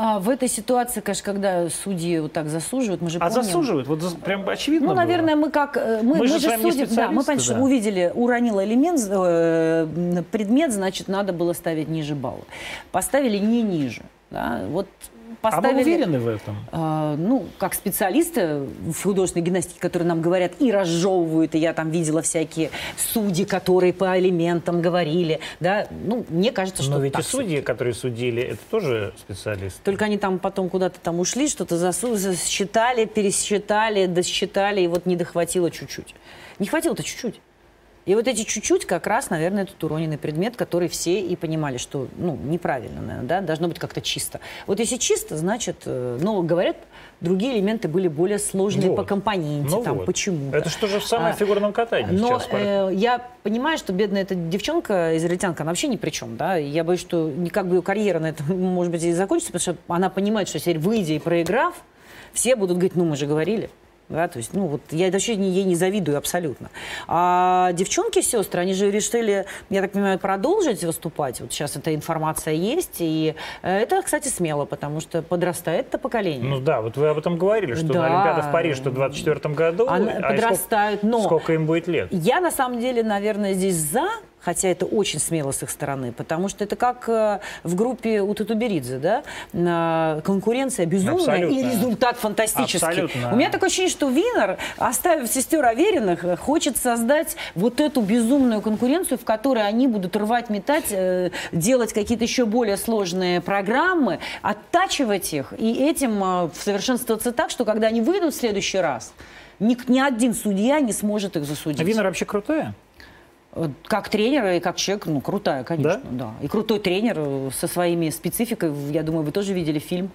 А в этой ситуации, конечно, когда судьи вот так засуживают, мы же а помним... засуживают? Вот прям очевидно Ну, наверное, было. мы как... Э, мы, мы, мы же, же судим... Да, мы, понимаете, да. увидели, уронила элемент, э, предмет, значит, надо было ставить ниже балла. Поставили не ниже. Да? Вот поставили... А вы уверены в этом? Э, ну, как специалисты в художественной гимнастике, которые нам говорят и разжевывают, и я там видела всякие судьи, которые по элементам говорили, да, ну, мне кажется, что Но ведь и судьи, которые судили, это тоже специалисты. Только они там потом куда-то там ушли, что-то засчитали, пересчитали, досчитали, и вот не дохватило чуть-чуть. Не хватило-то чуть-чуть. И вот эти чуть-чуть как раз, наверное, этот уроненный предмет, который все и понимали, что, ну, неправильно, наверное, да, должно быть как-то чисто. Вот если чисто, значит, э, ну, говорят, другие элементы были более сложные вот. по компоненте, ну там, вот. почему. Это что же в самом а, фигурном катании Но э, я понимаю, что бедная эта девчонка, израильтянка, она вообще ни при чем, да, я боюсь, что никак бы ее карьера на этом, может быть, и закончится, потому что она понимает, что теперь выйдя и проиграв, все будут говорить, ну, мы же говорили. Да, то есть, ну, вот я вообще ей не завидую абсолютно. А девчонки, сестры, они же решили, я так понимаю, продолжить выступать. Вот сейчас эта информация есть. И э, это, кстати, смело, потому что подрастает это поколение. Ну да, вот вы об этом говорили, что да. на Олимпиада в Париже что в 24 году. Она, а подрастают, сколько, но... Сколько им будет лет? Я, на самом деле, наверное, здесь за хотя это очень смело с их стороны, потому что это как э, в группе у Татуберидзе, да, конкуренция безумная Абсолютно. и результат фантастический. Абсолютно. У меня такое ощущение, что Винер, оставив сестер Авериных, э, хочет создать вот эту безумную конкуренцию, в которой они будут рвать, метать, э, делать какие-то еще более сложные программы, оттачивать их и этим совершенствоваться так, что когда они выйдут в следующий раз, ни, ни один судья не сможет их засудить. А Винер вообще крутая? Как тренер и как человек, ну, крутая, конечно, да? да. И крутой тренер со своими спецификой, я думаю, вы тоже видели фильм.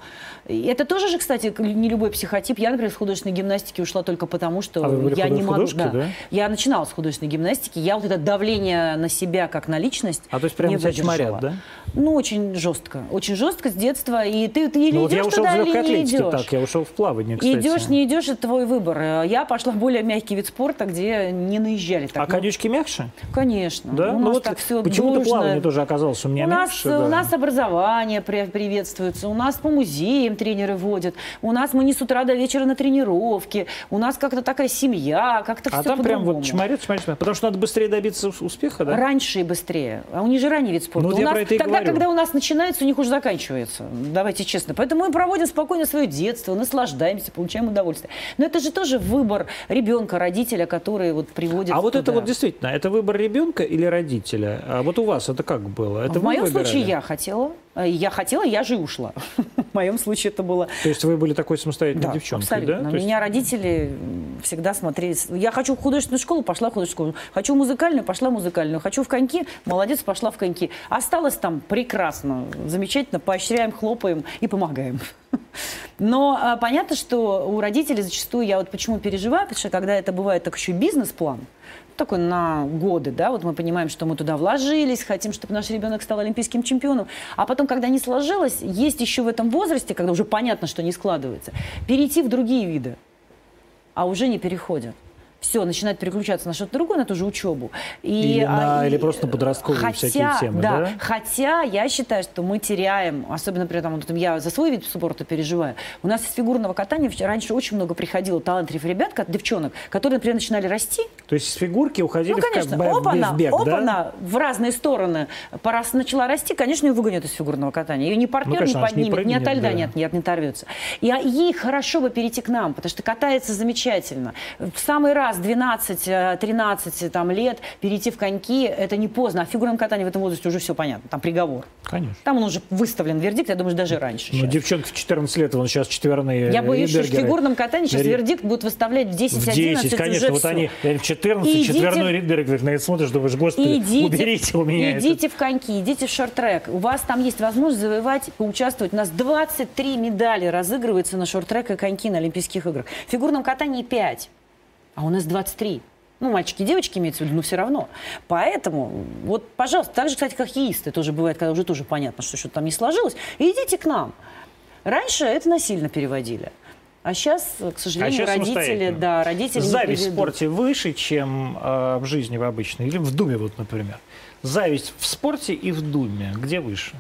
Это тоже же, кстати, не любой психотип. Я, например, с художественной гимнастики ушла только потому, что а я не могу... Да. да. Я начинала с художественной гимнастики, я вот это давление на себя как на личность А то есть прямо тебя чморят, да? Ну, очень жестко. Очень жестко с детства. И ты, ты или ну, идешь вот я ушел туда, или не идешь. Так, я ушел в плавание, кстати. Идешь, не идешь, это твой выбор. Я пошла в более мягкий вид спорта, где не наезжали. Так, а ну, конючки мягче? Конечно. Да? У ну, нас вот так все Почему-то плавание тоже оказалось у меня у мягче. Нас, да. У нас образование приветствуется, у нас по музеям тренеры водят, у нас мы не с утра до вечера на тренировке, у нас как-то такая семья, как-то а все там прям вот чморит, чморит, потому что надо быстрее добиться успеха, да? Раньше и быстрее. А у них же ранний вид спорта. Ну, у нас, тогда, говорю. когда у нас начинается, у них уже заканчивается. Давайте честно. Поэтому мы проводим спокойно свое детство, наслаждаемся, получаем удовольствие. Но это же тоже выбор ребенка, родителя, который вот приводит А вот туда. это вот действительно, это выбор ребенка или родителя? А вот у вас это как было? Это в моем выбирали? случае я хотела. Э, я хотела, я же ушла. В моем случае это было... То есть вы были такой самостоятельной да, девчонкой, абсолютно. да? То Меня родители всегда смотрели... Я хочу в художественную школу, пошла в художественную школу. Хочу музыкальную, пошла в музыкальную. Хочу в коньки, молодец, пошла в коньки. Осталось там прекрасно, замечательно, поощряем, хлопаем и помогаем. Но а, понятно, что у родителей зачастую, я вот почему переживаю, потому что когда это бывает так еще бизнес-план, такой на годы, да, вот мы понимаем, что мы туда вложились, хотим, чтобы наш ребенок стал олимпийским чемпионом, а потом, когда не сложилось, есть еще в этом возрасте, когда уже понятно, что не складывается, перейти в другие виды, а уже не переходят все, начинает переключаться на что-то другое, на ту же учебу. И, или, на, а, или просто подростковые хотя, всякие темы, да, да? Хотя я считаю, что мы теряем, особенно при этом, вот, я за свой вид спорта переживаю. У нас из фигурного катания раньше очень много приходило талантливых ребят, девчонок, которые, например, начинали расти. То есть с фигурки уходили ну, конечно, в, как, опана, в бег, опана, да? в разные стороны. Раз начала расти, конечно, ее выгонят из фигурного катания. Ее ни партнер ну, конечно, не поднимет, не ни от льда да. нет, нет, не оторвется. И а, ей хорошо бы перейти к нам, потому что катается замечательно. В самый раз 12 13 там, лет перейти в коньки, это не поздно. А в фигурном катании в этом возрасте уже все понятно. Там приговор. Конечно. Там он уже выставлен вердикт, я думаю, даже раньше. Ну, девчонки в 14 лет, он сейчас четверные Я боюсь, что в фигурном катании сейчас вердикт будут выставлять в 10, в 11 10, конечно, вот все. они в 14, идите, четверной Ридберг, на это смотришь, думаешь, господи, идите, уберите у меня Идите в коньки, идите в шорт-трек. У вас там есть возможность завоевать, поучаствовать. У нас 23 медали разыгрывается на шорт-трек и коньки на Олимпийских играх. В фигурном катании 5, а у нас 23. Ну, мальчики и девочки имеются в виду, но все равно. Поэтому, вот, пожалуйста, так же, кстати, как хоккеисты тоже бывает, когда уже тоже понятно, что что-то там не сложилось, идите к нам. Раньше это насильно переводили. А сейчас, к сожалению, а родители, да, родители Зависть в спорте выше, чем э, в жизни в обычной, или в Думе, вот, например. Зависть в спорте и в Думе. Где выше?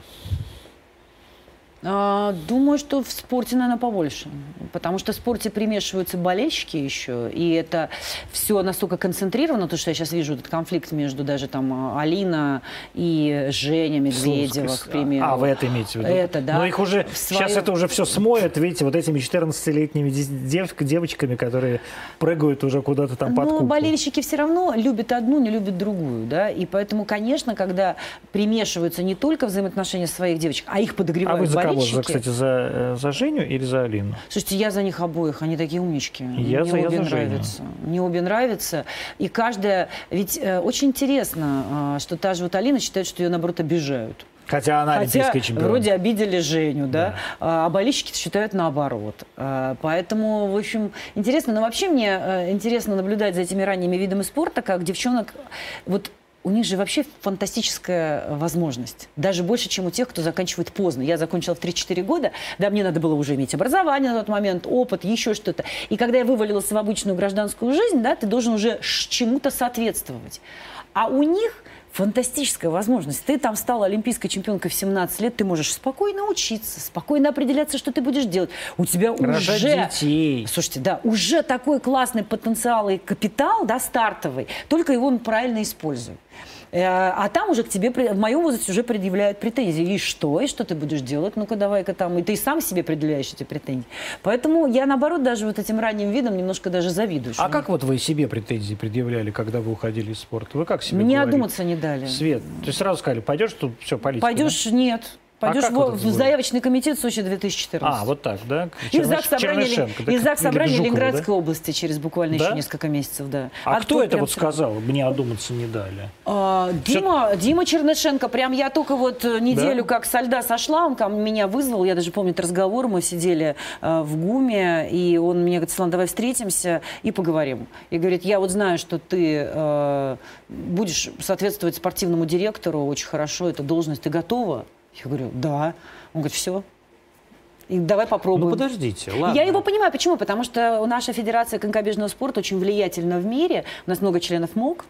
А, думаю, что в спорте, наверное, побольше. Потому что в спорте примешиваются болельщики еще. И это все настолько концентрировано, то, что я сейчас вижу этот конфликт между даже там а, Алина и Женя Медведева, к примеру. А, вы это имеете в виду? Это, да. Но их уже, свое... сейчас это уже все смоет, видите, вот этими 14-летними дев, девочками, которые прыгают уже куда-то там под Но куклу. болельщики все равно любят одну, не любят другую, да. И поэтому, конечно, когда примешиваются не только взаимоотношения своих девочек, а их подогревают а вы за кого? За, кстати, за, э, за Женю или за Алину? Слушайте, я за них обоих, они такие умнички. Я Мне за, обе я за нравятся. Женю. Мне обе нравятся. И каждая... Ведь э, очень интересно, э, что та же вот Алина считает, что ее, наоборот, обижают. Хотя она Хотя чемпион. вроде обидели Женю, да, да. А, а болельщики считают наоборот. А, поэтому, в общем, интересно. Но вообще мне э, интересно наблюдать за этими ранними видами спорта, как девчонок... Вот у них же вообще фантастическая возможность. Даже больше, чем у тех, кто заканчивает поздно. Я закончила в 3-4 года, да, мне надо было уже иметь образование на тот момент, опыт, еще что-то. И когда я вывалилась в обычную гражданскую жизнь, да, ты должен уже чему-то соответствовать. А у них фантастическая возможность. Ты там стала олимпийской чемпионкой в 17 лет, ты можешь спокойно учиться, спокойно определяться, что ты будешь делать. У тебя Рожать уже... детей. Слушайте, да, уже такой классный потенциал и капитал, да, стартовый, только его правильно используй. А там уже к тебе, в моем возрасте, уже предъявляют претензии. И что? И что ты будешь делать? Ну-ка, давай-ка там. И ты сам себе предъявляешь эти претензии. Поэтому я, наоборот, даже вот этим ранним видом немножко даже завидую. А как вот вы себе претензии предъявляли, когда вы уходили из спорта? Вы как себе Мне говорили? одуматься не дали. Свет, есть сразу сказали, пойдешь тут все политика? Пойдешь, да? нет. Пойдешь а в, в заявочный комитет Сочи 2014. А, вот так, да? Из ЗАГС собрания, из ЗАГС собрания Ленинградской да? области через буквально да? еще несколько месяцев, да. А, а кто это вот сказал? Мне одуматься не дали. А, Дима, Все... Дима Чернышенко. Прям я только вот э, неделю да? как со льда сошла, он ко меня вызвал. Я даже помню этот разговор. Мы сидели э, в ГУМе, и он мне говорит, Слан, давай встретимся и поговорим. И говорит, я вот знаю, что ты э, будешь соответствовать спортивному директору очень хорошо, эта должность, ты готова? Я говорю, да. Он говорит, все, и давай попробуем. Ну подождите, ладно. Я его понимаю, почему? Потому что наша федерация конькобежного спорта очень влиятельна в мире. У нас много членов МОК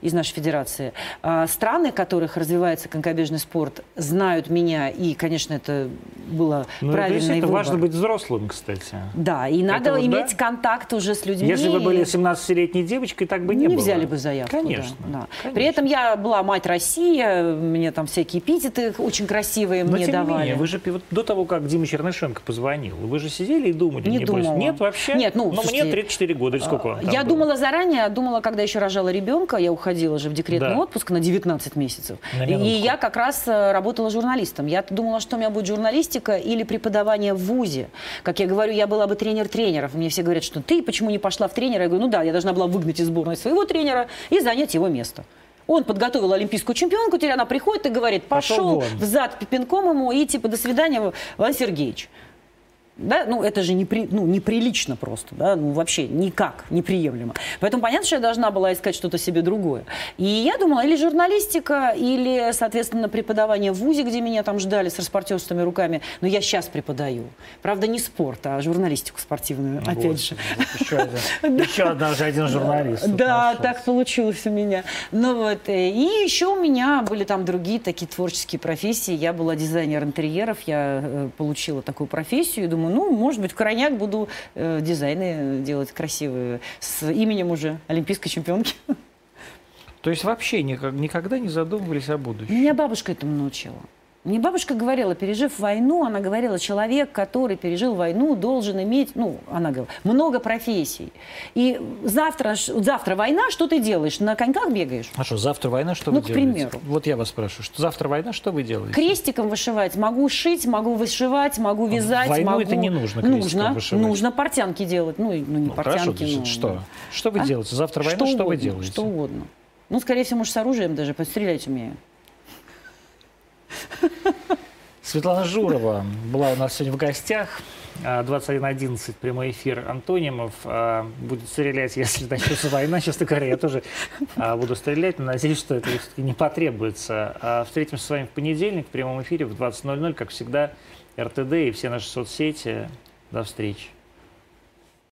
из нашей федерации. А, страны, в которых развивается конькобежный спорт, знают меня, и, конечно, это было ну, правильно. Это важно быть взрослым, кстати. Да, и надо вот, иметь да? контакт уже с людьми. Если вы были 17-летней девочкой, так бы не, не было. Не взяли бы заявку. Конечно, да, да. конечно. При этом я была мать России, мне там всякие эпитеты очень красивые Но, мне тем давали. Менее, вы же вот до того, как Дима Чернышенко позвонил, вы же сидели и думали? Не думала. Нет, вообще? Нет, ну, Но слушайте, мне 34 года, или сколько вам Я было? думала заранее, думала, когда еще рожала ребенка, я уходила уходила же в декретный да. отпуск на 19 месяцев. На и я как раз э, работала журналистом. Я думала, что у меня будет журналистика или преподавание в ВУЗе. Как я говорю, я была бы тренер тренеров. Мне все говорят, что ты почему не пошла в тренера? Я говорю, ну да, я должна была выгнать из сборной своего тренера и занять его место. Он подготовил олимпийскую чемпионку, теперь она приходит и говорит, пошел, пошел в зад пинком ему и типа до свидания, Ван Сергеевич. Да? Ну, это же непри, ну, неприлично просто, да? ну, вообще никак, неприемлемо. Поэтому понятно, что я должна была искать что-то себе другое. И я думала, или журналистика, или, соответственно, преподавание в ВУЗе, где меня там ждали с распортерствами руками. Но я сейчас преподаю. Правда, не спорт, а журналистику спортивную, ну, опять же. Еще один, еще однажды один журналист. Да, так получилось у меня. Ну вот, э, и еще у меня были там другие такие творческие профессии. Я была дизайнер интерьеров, я э, получила такую профессию, и думаю, ну, может быть, в крайняк буду э, дизайны делать красивые с именем уже олимпийской чемпионки. То есть вообще никак, никогда не задумывались о будущем? Меня бабушка этому научила. Мне бабушка говорила, пережив войну, она говорила, человек, который пережил войну, должен иметь, ну, она говорила, много профессий. И завтра, завтра война, что ты делаешь? На коньках бегаешь? А что, завтра война, что ну, вы к делаете? примеру. Вот я вас спрашиваю, что завтра война, что вы делаете? Крестиком вышивать. Могу шить, могу вышивать, могу вязать. Войну могу... это не нужно Нужно, вышивать. нужно портянки делать. Ну, ну не ну, портянки, хорошо, но... Что? Что вы а? делаете? Завтра война, что, что угодно, вы делаете? Что угодно. Ну, скорее всего, может, с оружием даже, пострелять умею. Светлана Журова была у нас сегодня в гостях. 21.11, а, прямой эфир Антонимов. А, будет стрелять, если начнется война. Честно говоря, я тоже а, буду стрелять, но надеюсь, что это все-таки не потребуется. Встретимся с вами в понедельник в прямом эфире в 20.00, как всегда, РТД и все наши соцсети. До встречи.